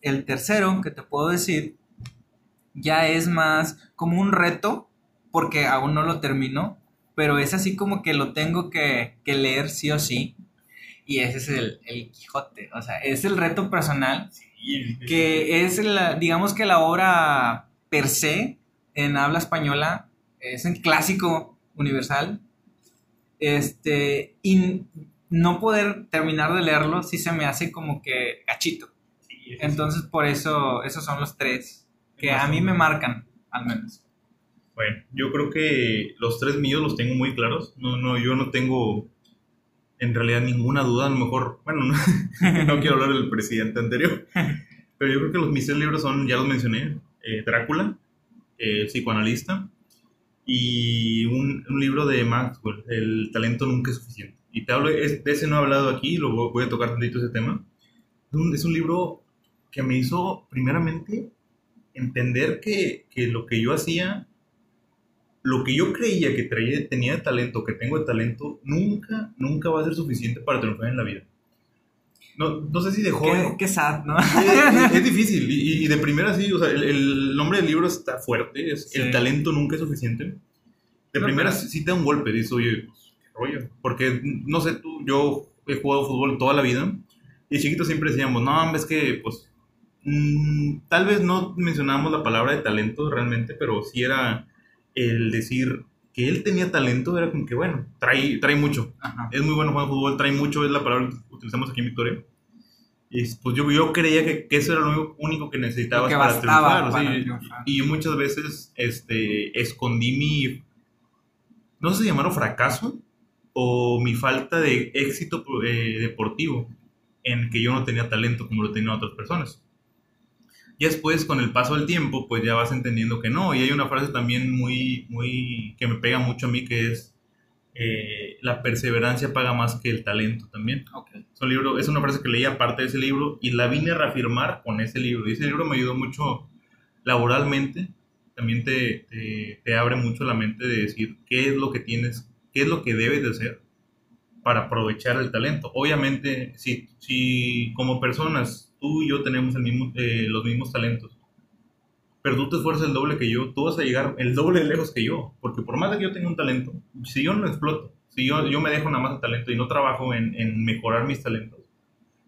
el tercero que te puedo decir, ya es más como un reto, porque aún no lo termino, pero es así como que lo tengo que, que leer sí o sí. Y ese es el, el Quijote, o sea, es el reto personal que es, la, digamos que la obra per se en habla española, es un clásico universal, este, y no poder terminar de leerlo sí se me hace como que gachito. Entonces por eso, esos son los tres que a mí me marcan, al menos. Bueno, yo creo que los tres míos los tengo muy claros. No, no, yo no tengo en realidad ninguna duda. A lo mejor, bueno, no, (laughs) no quiero hablar del presidente anterior, (laughs) pero yo creo que los mis tres libros son, ya los mencioné, eh, Drácula, eh, psicoanalista, y un, un libro de Maxwell, El talento nunca es suficiente. y te hablo, es- de ese no he hablado aquí, lo voy voy a tocar tantito ese tema. Es un, es un libro que me hizo, primeramente, entender que, que lo que yo hacía, lo que yo creía que traía, tenía de talento, que tengo de talento, nunca, nunca va a ser suficiente para triunfar en la vida. No, no sé si de joven... Qué, qué sad, ¿no? Es, es (laughs) difícil y, y de primera sí, o sea, el, el nombre del libro está fuerte, es Sí. el talento nunca es suficiente. De No, primera pero- sí, te da un golpe, dices, oye, pues, qué rollo. Porque, no sé, tú, yo he jugado fútbol toda la vida y de chiquito siempre decíamos, no, es que, pues, mm, tal vez no mencionábamos la palabra de talento realmente, pero sí era el decir que él tenía talento, era como que, bueno, trae, trae mucho Ajá. es muy bueno jugando fútbol, trae mucho, es la palabra que utilizamos aquí en Victoria. Y pues yo, yo creía que, que eso era lo único, que necesitabas que para triunfar. para sí. triunfar. Y yo muchas veces este, escondí mi, no sé si llamarlo fracaso, o mi falta de éxito eh, deportivo, en que yo no tenía talento como lo tenían otras personas. Y después, con el paso del tiempo, pues ya vas entendiendo que no. Y hay una frase también muy, muy, que me pega mucho a mí, que es, eh, la perseverancia paga más que el talento también. Ok. Es, un libro, es una frase que leí aparte de ese libro y la vine a reafirmar con ese libro. Y ese libro me ayudó mucho laboralmente. También te, te, te abre mucho la mente de decir qué es lo que tienes, qué es lo que debes de hacer para aprovechar el talento. Obviamente, si, si como personas tú y yo tenemos el mismo, eh, los mismos talentos, pero tú te esfuerzas el doble que yo, tú vas a llegar el doble de lejos que yo. Porque por más de que yo tenga un talento, si yo no lo exploto, si yo, yo me dejo nada más de talento y no trabajo en, en mejorar mis talentos,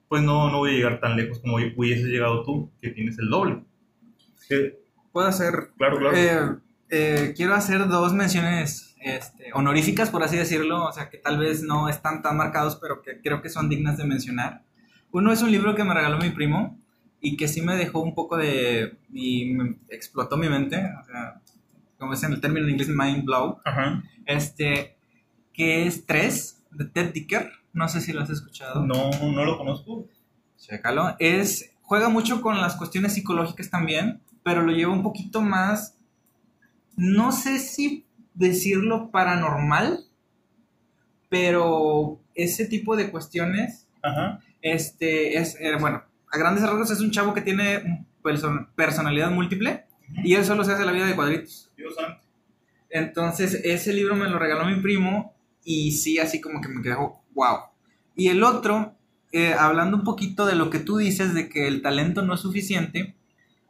pues no, no voy a llegar tan lejos como hubieses llegado tú, que tienes el doble. Puedo hacer. claro, claro. eh, eh, quiero hacer dos menciones este, honoríficas, por así decirlo, o sea, que tal vez no están tan marcados, pero que creo que son dignas de mencionar. Uno es un libro que me regaló mi primo y que sí me dejó un poco de. y me explotó mi mente, o sea, como es en el término en inglés, mind blow. Ajá. Este, que es 3 de Ted Dicker. No sé si lo has escuchado. No, no lo conozco. Chécalo. Es, juega mucho con las cuestiones psicológicas también, pero lo lleva un poquito más, no sé si decirlo paranormal, pero ese tipo de cuestiones, Ajá. este, es, eh, bueno, a grandes rasgos es un chavo que tiene perso- personalidad múltiple y él solo se hace la vida de cuadritos. Dios santo. Entonces, ese libro me lo regaló mi primo y sí, así como que me quedó, wow. Y el otro, eh, hablando un poquito de lo que tú dices, de que el talento no es suficiente,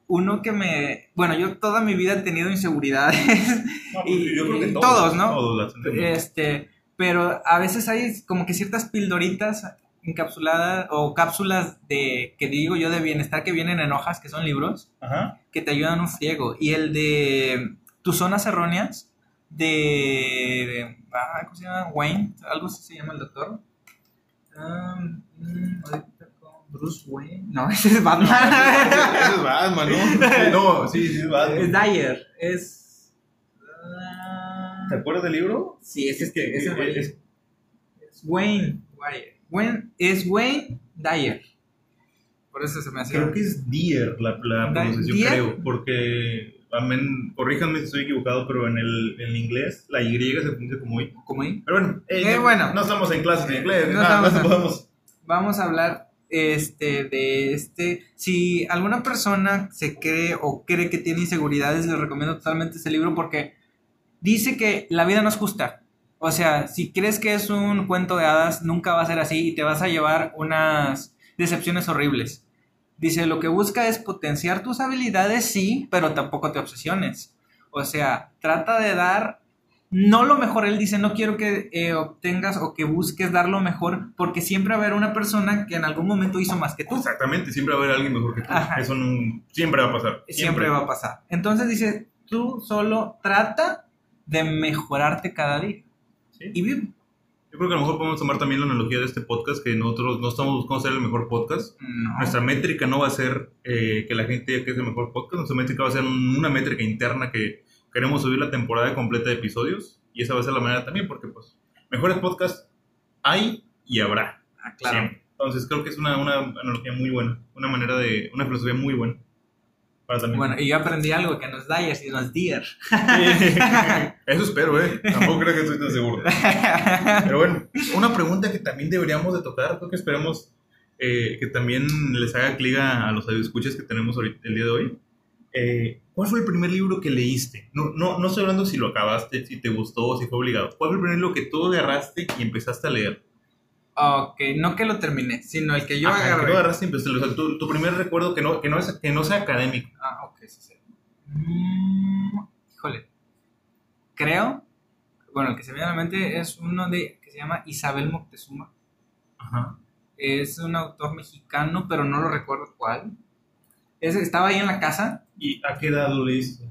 uno que me, bueno, yo toda mi vida he tenido inseguridades, (laughs) No, Y- pues, yo creo que todos, todos, ¿no? Todos las este, pero a veces hay como que ciertas pildoritas encapsuladas o cápsulas de, que digo yo, de bienestar que vienen en hojas, que son libros, Ajá. que te ayudan un friego. Y el de tus zonas erróneas, de, de- ah, ¿cómo se llama? Wayne, algo así se llama el doctor. Ah, mm, Bruce Wayne. No, (laughs) ese es Batman. Ese es Batman, ¿no? No, sí, sí es Batman. es Dyer, es... ¿Te acuerdas del libro? sí, ese es, que- ese es, es- es- es Wayne. Wayne. Wayne- es Wayne Dyer. Por eso se me hace... Creo que es Deer la, la pronunciación, Deer. creo, porque, amén, corríjanme si estoy equivocado, pero en el, en inglés la Y se pronuncia como I. ¿Cómo ahí? Pero bueno, Eh, no, bueno. no estamos en clases de inglés, No nada, estamos no podemos. vamos a hablar este de este si alguna persona se cree o cree que tiene inseguridades les recomiendo totalmente este libro porque dice que la vida no es justa o sea si crees que es un cuento de hadas nunca va a ser así y te vas a llevar unas decepciones horribles dice lo que busca es potenciar tus habilidades sí pero tampoco te obsesiones o sea trata de dar no lo mejor, él dice, no quiero que eh, obtengas o que busques dar lo mejor, porque siempre va a haber una persona que en algún momento hizo más que tú. Exactamente, siempre va a haber alguien mejor que tú. Ajá. Eso no- siempre va a pasar. Siempre va a pasar. Entonces dice, tú solo trata de mejorarte cada día. Sí. Y vive. Yo creo que a lo mejor podemos tomar también la analogía de este podcast, que nosotros no estamos buscando ser el mejor podcast. No. Nuestra métrica no va a ser eh, que la gente diga que es el mejor podcast, nuestra métrica va a ser un- una métrica interna que queremos subir la temporada completa de episodios y esa va a ser la manera también porque pues mejores podcasts hay y habrá. Ah, claro. siempre. Entonces creo que es una, una analogía muy buena, una manera de, una filosofía muy buena para también. Bueno, y yo aprendí algo, que no es Dyer, sino es Deer. (laughs) Eso espero, ¿eh? Tampoco creo que estoy tan seguro. Pero bueno, una pregunta que también deberíamos de tocar, creo que esperemos eh, que también les haga clic a, a los escuchas que tenemos ahorita, el día de hoy. Eh, ¿Cuál fue el primer libro que leíste? No, no, no estoy hablando si lo acabaste, si te gustó, si fue obligado. ¿Cuál fue el primer libro que tú agarraste y empezaste a leer? Ok, no que lo terminé, sino el que yo Ajá, agarré. que agarraste. O sea, tu, tu primer recuerdo que no, que, no es, que no sea académico. Ah, ok, sí, sí. Mm, híjole. Creo, bueno, el que se me viene a la mente es uno de que se llama Isabel Moctezuma. Ajá. Es un autor mexicano, pero no lo recuerdo cuál. Ese estaba ahí en la casa. ¿Y a qué edad lo leíste?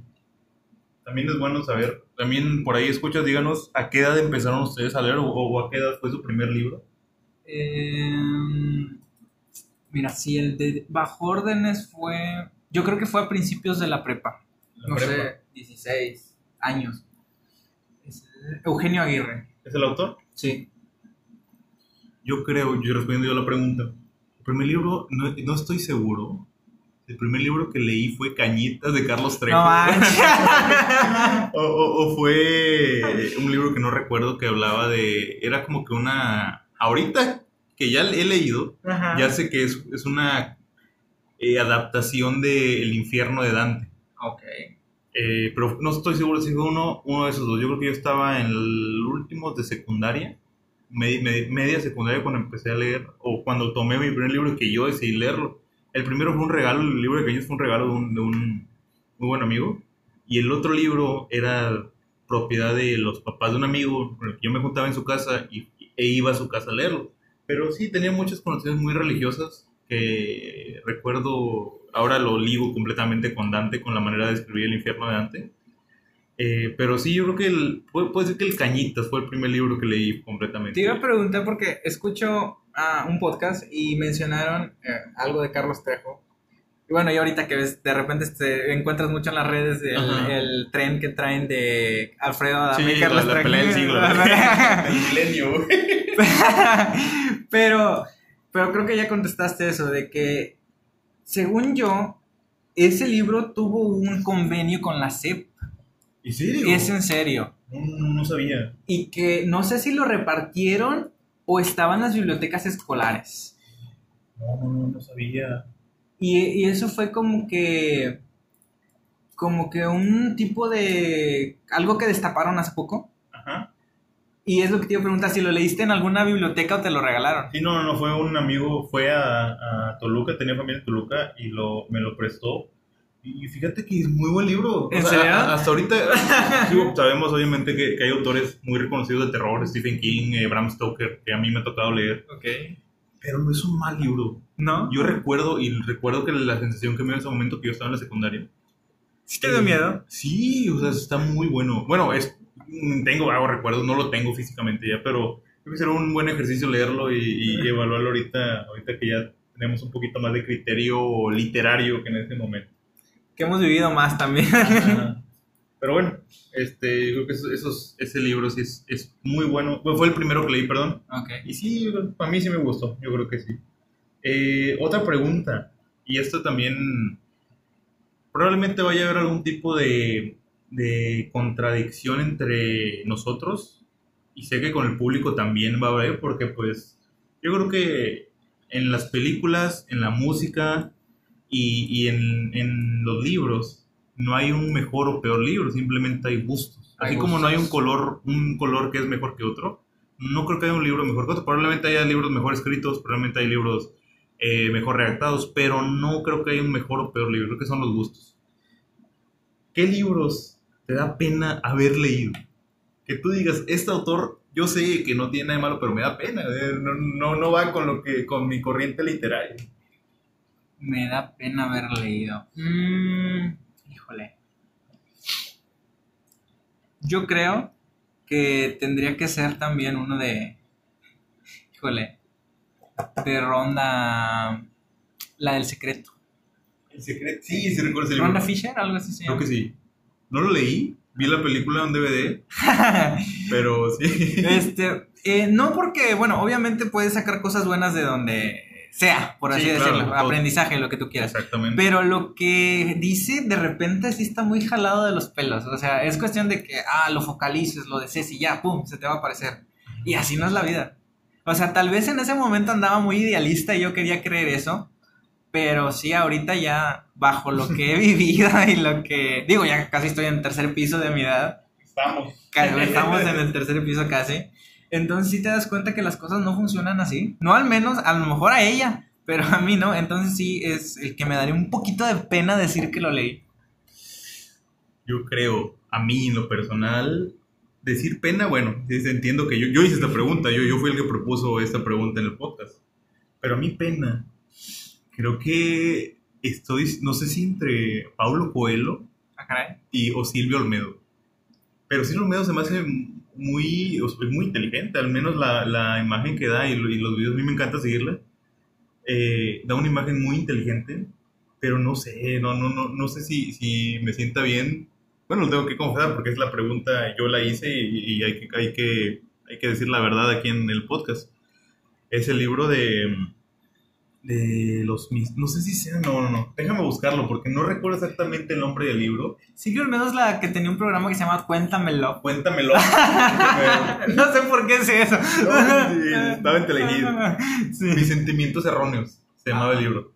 También es bueno saber. También por ahí escuchas, díganos a qué edad empezaron ustedes a leer o, o a qué edad fue su primer libro. Eh, mira, si el de Bajo Órdenes fue. Yo creo que fue a principios de la prepa. La no prepa. sé, 16 años. Es, eh, Eugenio Aguirre. ¿Es el autor? Sí. Yo creo, yo respondiendo yo a la pregunta. El primer libro, no, no estoy seguro. El primer libro que leí fue Cañitas de Carlos Trejo. No manches. (laughs) o, o- o fue un libro que no recuerdo que hablaba de. Era como que una. Ahorita que ya he leído, Ajá. ya sé que es, es una eh, adaptación de El infierno de Dante. Ok. Eh, pero no estoy seguro si fue uno, uno de esos dos. Yo creo que yo estaba en el último de secundaria, medi- medi- media secundaria cuando empecé a leer, o cuando tomé mi primer libro que yo decidí leerlo. El primero fue un regalo, el libro de Cañitas fue un regalo de un, de un muy buen amigo. Y el otro libro era propiedad de los papás de un amigo con el que yo me juntaba en su casa y, e iba a su casa a leerlo. Pero sí, tenía muchas connotaciones muy religiosas que recuerdo, ahora lo ligo completamente con Dante, con la manera de escribir el infierno de Dante. Eh, pero sí, yo creo que el, puede, puede ser que el Cañitas fue el primer libro que leí completamente. Te iba a preguntar porque escucho ah, un podcast y mencionaron eh, algo de Carlos Trejo. Y bueno, y ahorita que ves, de repente te encuentras mucho en las redes el, tren que traen de Alfredo Sí, Adame y la, Carlos la Trejo. pelea del siglo. (laughs) el milenio, güey. (laughs) pero, pero creo que ya contestaste eso, de que según yo, ese libro tuvo un convenio con la SEP. ¿En serio? Es en serio. No, no, no sabía. Y que no sé si lo repartieron o estaba en las bibliotecas escolares. No, no, no, no sabía. Y, y eso fue como que. Como que un tipo de. Algo que destaparon hace poco. Ajá. Y es lo que te iba a preguntar: si lo leíste en alguna biblioteca o te lo regalaron. Sí, no, no, fue un amigo, fue a, a Toluca, tenía familia en Toluca y lo, me lo prestó. Y fíjate que es muy buen libro. ¿En O sea, serio? a- hasta ahorita (laughs) digo, sabemos obviamente que, que hay autores muy reconocidos de terror, Stephen King, eh, Bram Stoker, que a mí me ha tocado leer. Ok. Pero no es un mal libro. ¿No? Yo recuerdo, y recuerdo que la sensación que me dio en ese momento que yo estaba en la secundaria. ¿Sí te dio miedo? Sí, o sea, está muy bueno. Bueno, es tengo vagos recuerdos, no lo tengo físicamente ya, pero creo que será un buen ejercicio leerlo y, y (laughs) evaluarlo ahorita, ahorita que ya tenemos un poquito más de criterio literario que en este momento. Que hemos vivido más también. Ajá. (laughs) Pero bueno, este, creo que esos, esos- ese libro sí es, es muy bueno. Bueno, fue el primero que leí, perdón. ok. Y sí, para mí sí me gustó, yo creo que sí. Eh, otra pregunta, y esto también probablemente vaya a haber algún tipo de, de contradicción entre nosotros, y sé que con el público también va a haber, porque pues yo creo que en las películas, en la música y, y en, en los libros no hay un mejor o peor libro, simplemente hay gustos. Hay Así como no hay un color, un color que es mejor que otro, no creo que haya un libro mejor que otro. Probablemente haya libros mejor escritos, probablemente hay libros eh, mejor redactados, pero no creo que haya un mejor o peor libro. Creo que son los gustos. ¿Qué libros te da pena haber leído? Que tú digas, este autor, yo sé que no tiene nada de malo, pero me da pena. eh, No, no, no va con lo que con mi corriente literaria. Me da pena haber leído. Mm, híjole. Yo creo que tendría que ser también uno de. Híjole. De ronda. La del secreto. El secreto. Sí, sí recuerdo ese libro. ¿Ronda Fisher? Algo así se Creo que sí. No lo leí, vi la película en DVD, (laughs) pero sí. Este, eh, no porque, bueno, obviamente puedes sacar cosas buenas de donde, sea, por así Sí, decirlo, aprendizaje, lo que tú quieras. Exactamente. Pero lo que dice de repente sí está muy jalado de los pelos. O sea, es cuestión de que, ah, lo focalices, lo desees y ya, pum, se te va a aparecer. Y así no es la vida. O sea, tal vez en ese momento andaba muy idealista y yo quería creer eso. Pero sí, ahorita ya, bajo lo que he (laughs) vivido y lo que. Digo, ya casi estoy en el tercer piso de mi edad. Estamos. Estamos en el tercer piso casi. Entonces sí te das cuenta que las cosas no funcionan así. No al menos, a lo mejor a ella, pero a mí no. Entonces sí es el que me daría un poquito de pena decir que lo leí. Yo creo, a mí en lo personal, decir pena, bueno, entiendo que yo, yo hice esta pregunta, yo, yo fui el que propuso esta pregunta en el podcast. Pero a mí pena, creo que estoy, no sé si entre Paulo Coelho Ah, y, o Silvio Olmedo. Pero Silvio Olmedo se me hace muy, es muy inteligente, al menos la, la imagen que da y, y los videos, a mí me encanta seguirla. Eh, da una imagen muy inteligente, pero no sé, no, no, no, no sé si, si me sienta bien. Bueno, lo tengo que confesar porque es la pregunta, yo la hice y, y hay, que, hay, que, hay que decir la verdad aquí en el podcast. Es el libro de, de los... No sé si sea, no, no, no. Déjame buscarlo porque no recuerdo exactamente el nombre del libro. Silvio Olmedo es la que tenía un programa que se llama Cuéntamelo. Cuéntamelo. (laughs) No sé por qué es eso. No, sí, estaba. Sí. Mis sentimientos erróneos, se llamaba el libro.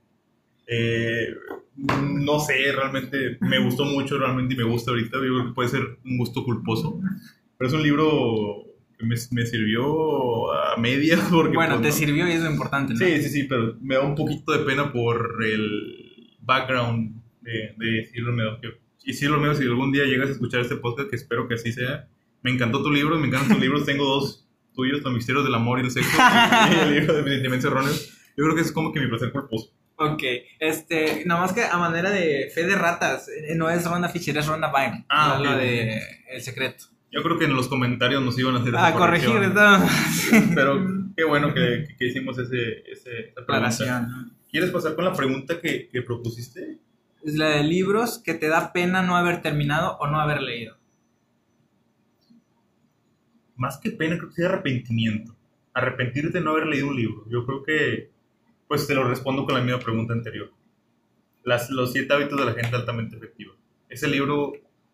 Eh, no sé, realmente me gustó mucho, realmente y me gusta ahorita. Yo creo que puede ser un gusto culposo. Pero es un libro que me, me sirvió a medias (laughs) porque... Bueno, pues, te no- sirvió y es lo importante, ¿no? Sí, sí, sí, pero me da un poquito de pena por el background de, de Olmedo. que- Y Silvio Olmedo, si algún día llegas a escuchar este podcast, que espero que así sea, me encantó tu libro, me encantan tus libros, tengo dos tuyos, Los misterios del amor y el sexo, (laughs) y el libro de mis sentimientos erróneos. Yo creo que es como que mi placer culposo. Ok, este, nada más que a manera de fe de ratas, eh, no es Ronda Fisher, es Ronda Byrne. Ah, no lo de El Secreto. Yo creo que en los comentarios nos iban a hacer esa A corregir. ¿no? Pero qué bueno que, que hicimos ese, ese, esa pregunta. ¿Quieres pasar con la pregunta que, que propusiste? Es la de libros que te da pena no haber terminado o no haber leído. más que pena, creo que sí arrepentimiento. Arrepentirte de no haber leído un libro. Yo creo que, pues te lo respondo con la misma pregunta anterior. Las, los siete hábitos de la gente altamente efectiva. Ese libro,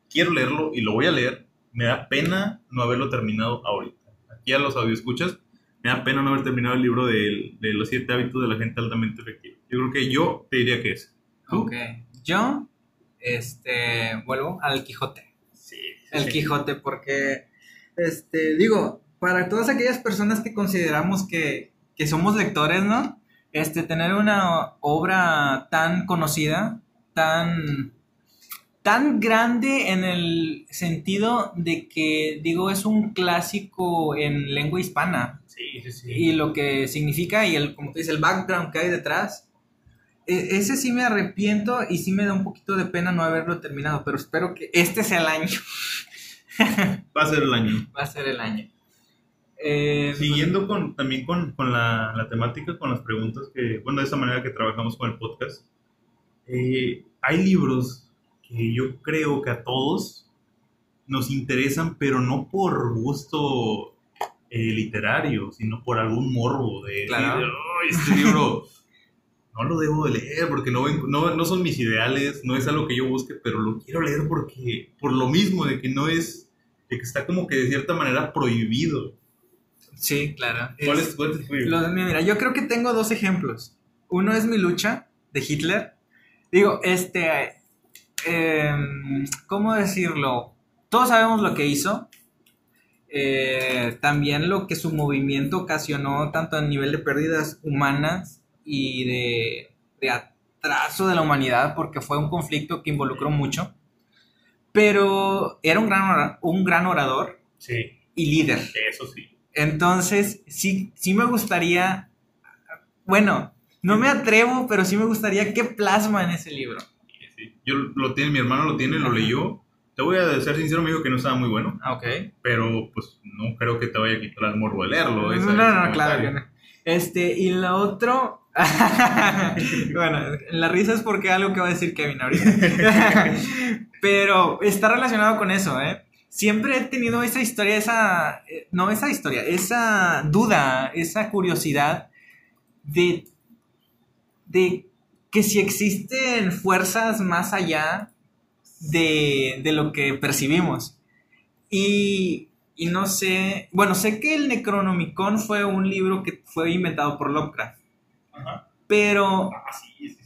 quiero leerlo y lo voy a leer. Me da pena no haberlo terminado ahorita. Aquí a los escuchas me da pena no haber terminado el libro de, de los siete hábitos de la gente altamente efectiva. Yo creo que yo te diría que es. ¿Tú? Ok. Yo, este, vuelvo al Quijote. Sí. El sí. Quijote, porque, este, digo, para todas aquellas personas que consideramos que, que somos lectores, ¿no? Este, tener una obra tan conocida, tan, tan grande en el sentido de que, digo, es un clásico en lengua hispana Sí, sí, sí. y lo que significa y el, como tú dices, el background que hay detrás. e- Ese sí me arrepiento y sí me da un poquito de pena no haberlo terminado, pero espero que este sea el año. (laughs) Va a ser el año. Va a ser el año. Eh, Siguiendo con, también con, con la, la temática, con las preguntas que, bueno, de esa manera que trabajamos con el podcast, eh, hay libros que yo creo que a todos nos interesan, pero no por gusto eh, literario, sino por algún morbo de, Claro. de, "Ay, este libro (laughs) no lo debo de leer porque no, no, no son mis ideales, no es algo que yo busque, pero lo quiero leer porque, por lo mismo, de que no es, de que está como que de cierta manera prohibido. Sí, claro. ¿Cuál Es- cuál es el? Lo- mira, yo creo que tengo dos ejemplos. Uno es mi lucha de Hitler. Digo, este, em, ¿cómo decirlo? Todos sabemos lo que hizo. Eh, también lo que su movimiento ocasionó, tanto a nivel de pérdidas humanas y de, de atraso de la humanidad, porque fue un conflicto que involucró mucho. Pero era un gran, ora- un gran orador Sí, y líder. eso sí. Entonces, sí, sí me gustaría, bueno, no me atrevo, pero sí me gustaría que plasma en ese libro. Yo lo tiene, mi hermano lo tiene, lo leyó. Te voy a ser sincero, me dijo que no estaba muy bueno, Ok. pero pues no creo que te vaya a quitar el morbo de leerlo. No, ese- no, no, comentario. claro que no. Este, y lo otro, (laughs) bueno, la risa es porque algo que va a decir Kevin ahorita. (laughs) pero está relacionado con eso, ¿eh? Siempre he tenido esa historia, esa, eh, no esa historia, esa duda, esa curiosidad de de que si existen fuerzas más allá de, de lo que percibimos. Y, y no sé, bueno, sé que el Necronomicon fue un libro que fue inventado por Lovecraft, Ajá. pero Ah, sí, sí, sí.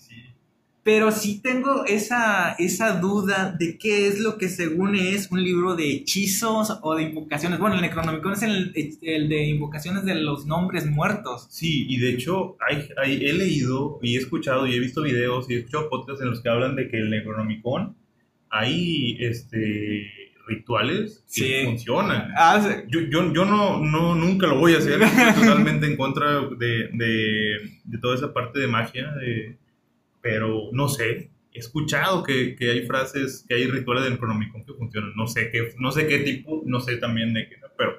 Pero sí tengo esa, esa duda de qué es lo que según es un libro de hechizos o de invocaciones. Bueno, el Necronomicon es el, el de invocaciones de los nombres muertos. Sí, y de hecho hay, hay- he leído y he escuchado y he visto videos y he escuchado podcasts en los que hablan de que el Necronomicon hay este rituales que funcionan. Ah, sí. Yo, yo, yo no, no, nunca lo voy a hacer, estoy totalmente en contra de, de, de toda esa parte de magia, de- pero no sé, he escuchado que, que hay frases, que hay rituales del Necronomicon que funcionan, no sé qué, no sé qué tipo, no sé también de qué, pero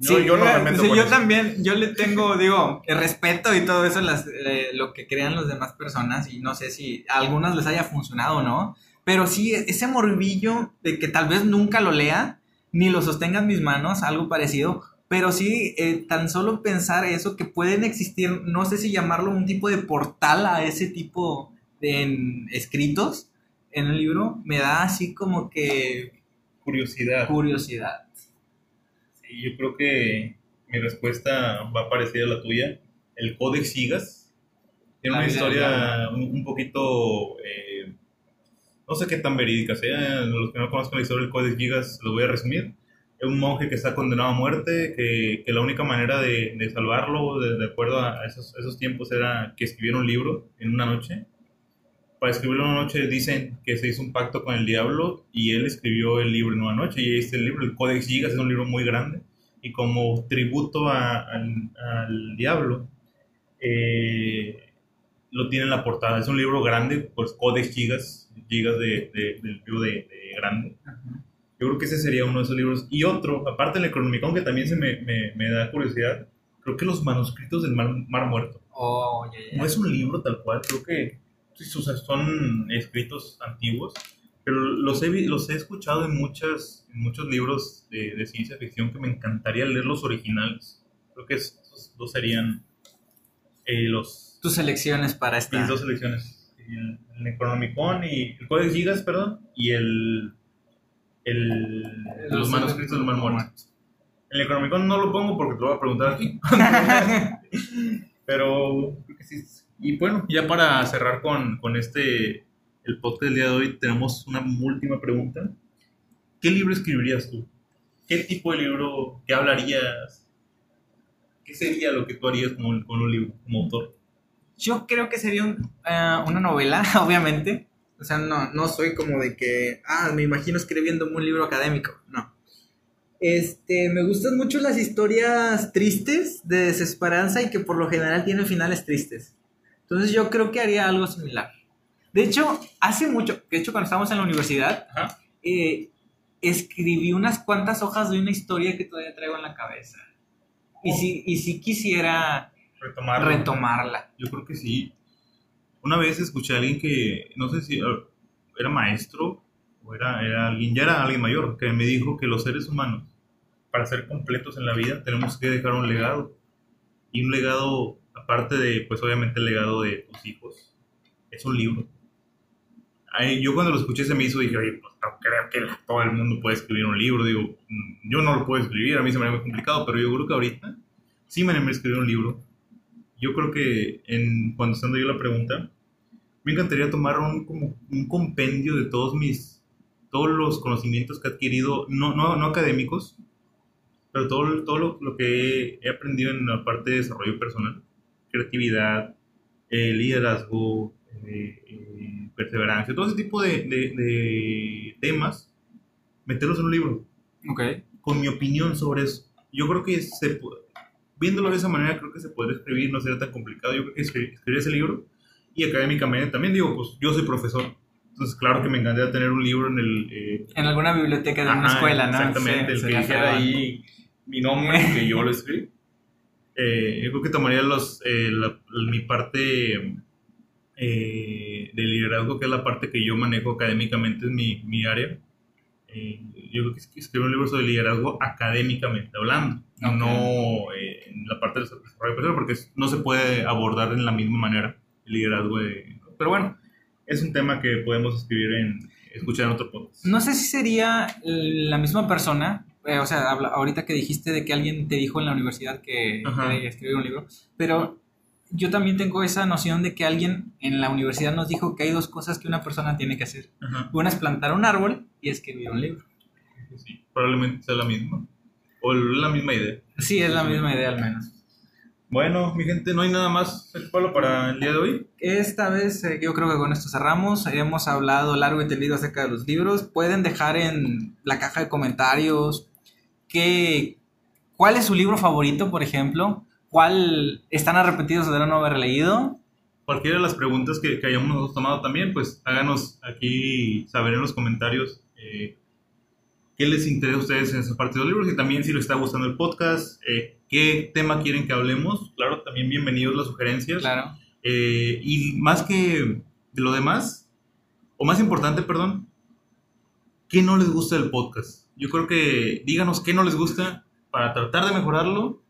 yo, Sí, yo no me meto sí, yo eso. también, yo le tengo, (laughs) digo, el respeto y todo eso, las, eh, lo que crean las demás personas, y no sé si a algunas les haya funcionado o no, pero sí, ese morbillo de que tal vez nunca lo lea, ni lo sostenga en mis manos, algo parecido, pero sí, eh, tan solo pensar eso, que pueden existir, no sé si llamarlo un tipo de portal a ese tipo en- escritos en el libro, me da así como que Curiosidad. curiosidad. Sí, yo creo que mi respuesta va parecida a la tuya. El Codex Gigas tiene una Ah, historia un, un poquito, eh, no sé qué tan verídica sea. Los que no conozcan la historia del Codex Gigas, lo voy a resumir. Es un monje que está condenado a muerte, que, que la única manera de, de salvarlo, de, de acuerdo a esos, esos tiempos, era que escribiera un libro en una noche. Para escribirlo una noche dicen que se hizo un pacto con el diablo y él escribió el libro en una noche. Y este libro, el Codex Gigas, es un libro muy grande. Y como tributo a- al, al diablo, eh, lo tiene en la portada. Es un libro grande, pues Codex Gigas, gigas de, de- del libro de, de grande. Yo creo que ese sería uno de esos libros. Y otro, aparte del Necronomicon, que también se me, me- me da curiosidad, creo que los manuscritos del Mar, Mar Muerto. Oh. No es un libro tal cual, creo que o sea, son escritos antiguos, pero los he, los he escuchado en, muchas, en muchos libros de, de ciencia ficción que me encantaría leer los originales. Creo que es- esos dos serían eh, los, tus elecciones para esta. mis dos selecciones. El, el Necronomicon y el Codex Gigas, perdón, y el, el los, manuscritos del Mar Muerto. El Necronomicon no lo pongo porque te lo voy a preguntar aquí. (laughs) Pero creo que sí. Y bueno, ya para cerrar con, con este, el podcast del día de hoy, tenemos una última pregunta. ¿Qué libro escribirías tú? ¿Qué tipo de libro? ¿Qué hablarías? ¿Qué sería lo que tú harías como, con un libro, como autor? Yo creo que sería un, eh, una novela, (laughs) obviamente. O sea, no, no soy como de que, ah, me imagino escribiendo un libro académico. No. Este, me gustan mucho las historias tristes, de desesperanza y que por lo general tienen finales tristes. Entonces yo creo que haría algo similar. De hecho, hace mucho, de hecho cuando estábamos en la universidad, eh, escribí unas cuantas hojas de una historia que todavía traigo en la cabeza. Y si, y si quisiera Retomar. retomarla. Yo creo que sí. Una vez escuché a alguien que, no sé si eh, era maestro o era, era alguien, ya era alguien mayor, que me dijo que los seres humanos, para ser completos en la vida, tenemos que dejar un legado. Y un legado, aparte de, pues obviamente el legado de tus hijos, es un libro. Ay, yo cuando lo escuché se me hizo, dije, oye, pues no creo que todo el mundo puede escribir un libro. Digo, yo no lo puedo escribir, a mí se me hace muy complicado, pero yo creo que ahorita sí me animé a escribir un libro yo creo que en, cuando estando yo la pregunta, me encantaría tomar un, como un compendio de todos mis, todos los conocimientos que he adquirido, no, no, no académicos, pero todo, todo lo, lo que he aprendido en la parte de desarrollo personal, creatividad, eh, liderazgo, eh, eh, perseverancia, todo ese tipo de, de- de temas, meterlos en un libro Ok. con mi opinión sobre eso. Yo creo que se, viéndolo de esa manera, creo que se podría escribir, no sería tan complicado. Yo creo que escri- escribir ese libro y académicamente también digo, pues yo soy profesor. Entonces, claro que me encantaría tener un libro en el... eh, En alguna biblioteca de una escuela, ¿no? Exactamente, Sí, el que dijera ahí mi nombre, que yo lo escribí. Eh, yo creo que tomaría los, eh, la- mi parte eh, de liderazgo, que es la parte que yo manejo académicamente, es mi, mi área. Eh, yo creo que es- escribir un libro sobre liderazgo académicamente hablando, y Ok. no eh, en la parte del desarrollo personal, porque no se puede abordar en la misma manera liderazgo. Pero bueno, es un tema que podemos escribir en, escuchar en otro podcast. No sé si sería la misma persona, eh, o sea, ahorita que dijiste de que alguien te dijo en la universidad que escribir un libro, pero yo también tengo esa noción de que alguien en la universidad nos dijo que hay dos cosas que una persona tiene que hacer. Una es plantar un árbol y escribir un libro. Sí, probablemente sea la misma. O la misma idea. Sí, es la misma idea al menos. Bueno, mi gente, no hay nada más, Pablo, para el día de hoy. Esta vez eh, yo creo que con esto cerramos. Hemos hablado largo y tendido acerca de los libros. Pueden dejar en la caja de comentarios que, cuál es su libro favorito, por ejemplo. ¿Cuál están arrepentidos de no haber leído? Cualquiera de las preguntas que, que hayamos tomado también, pues háganos aquí saber en los comentarios eh, qué les interesa a ustedes en esa parte de los libros y también si les está gustando el podcast. Eh, qué tema quieren que hablemos. Claro, también bienvenidos las sugerencias. Claro. Eh, y más que de lo demás, o más importante, perdón, ¿qué no les gusta del podcast? Yo creo que díganos qué no les gusta para tratar de mejorarlo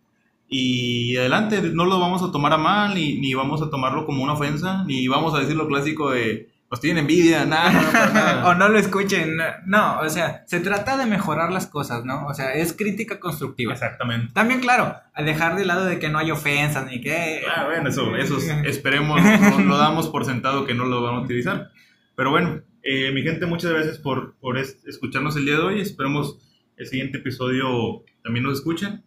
y adelante, no lo vamos a tomar a mal, ni, ni vamos a tomarlo como una ofensa, ni vamos a decir lo clásico de pues tienen envidia, (laughs) nada, (laughs) o no lo escuchen. No, o sea, se trata de mejorar las cosas, ¿no? O sea, es crítica constructiva. Exactamente. También, claro, a dejar de lado de que no hay ofensas ni que. Ah, bueno, eso, eso (laughs) esperemos, lo, damos por sentado que no lo van a utilizar. Pero bueno, eh, mi gente, muchas gracias por, por escucharnos el día de hoy. Esperemos el siguiente episodio también nos escuchen.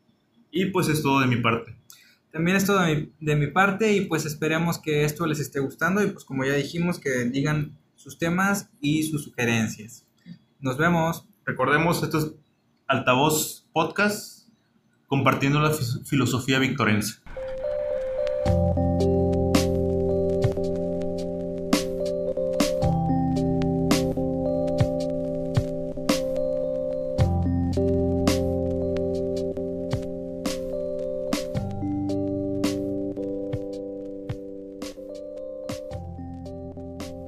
Y pues es todo de mi parte. También es todo de mi, parte y pues esperemos que esto les esté gustando y pues como ya dijimos que digan sus temas y sus sugerencias. Nos vemos. Recordemos, esto es Altavoz Podcast compartiendo la filosofía victorense.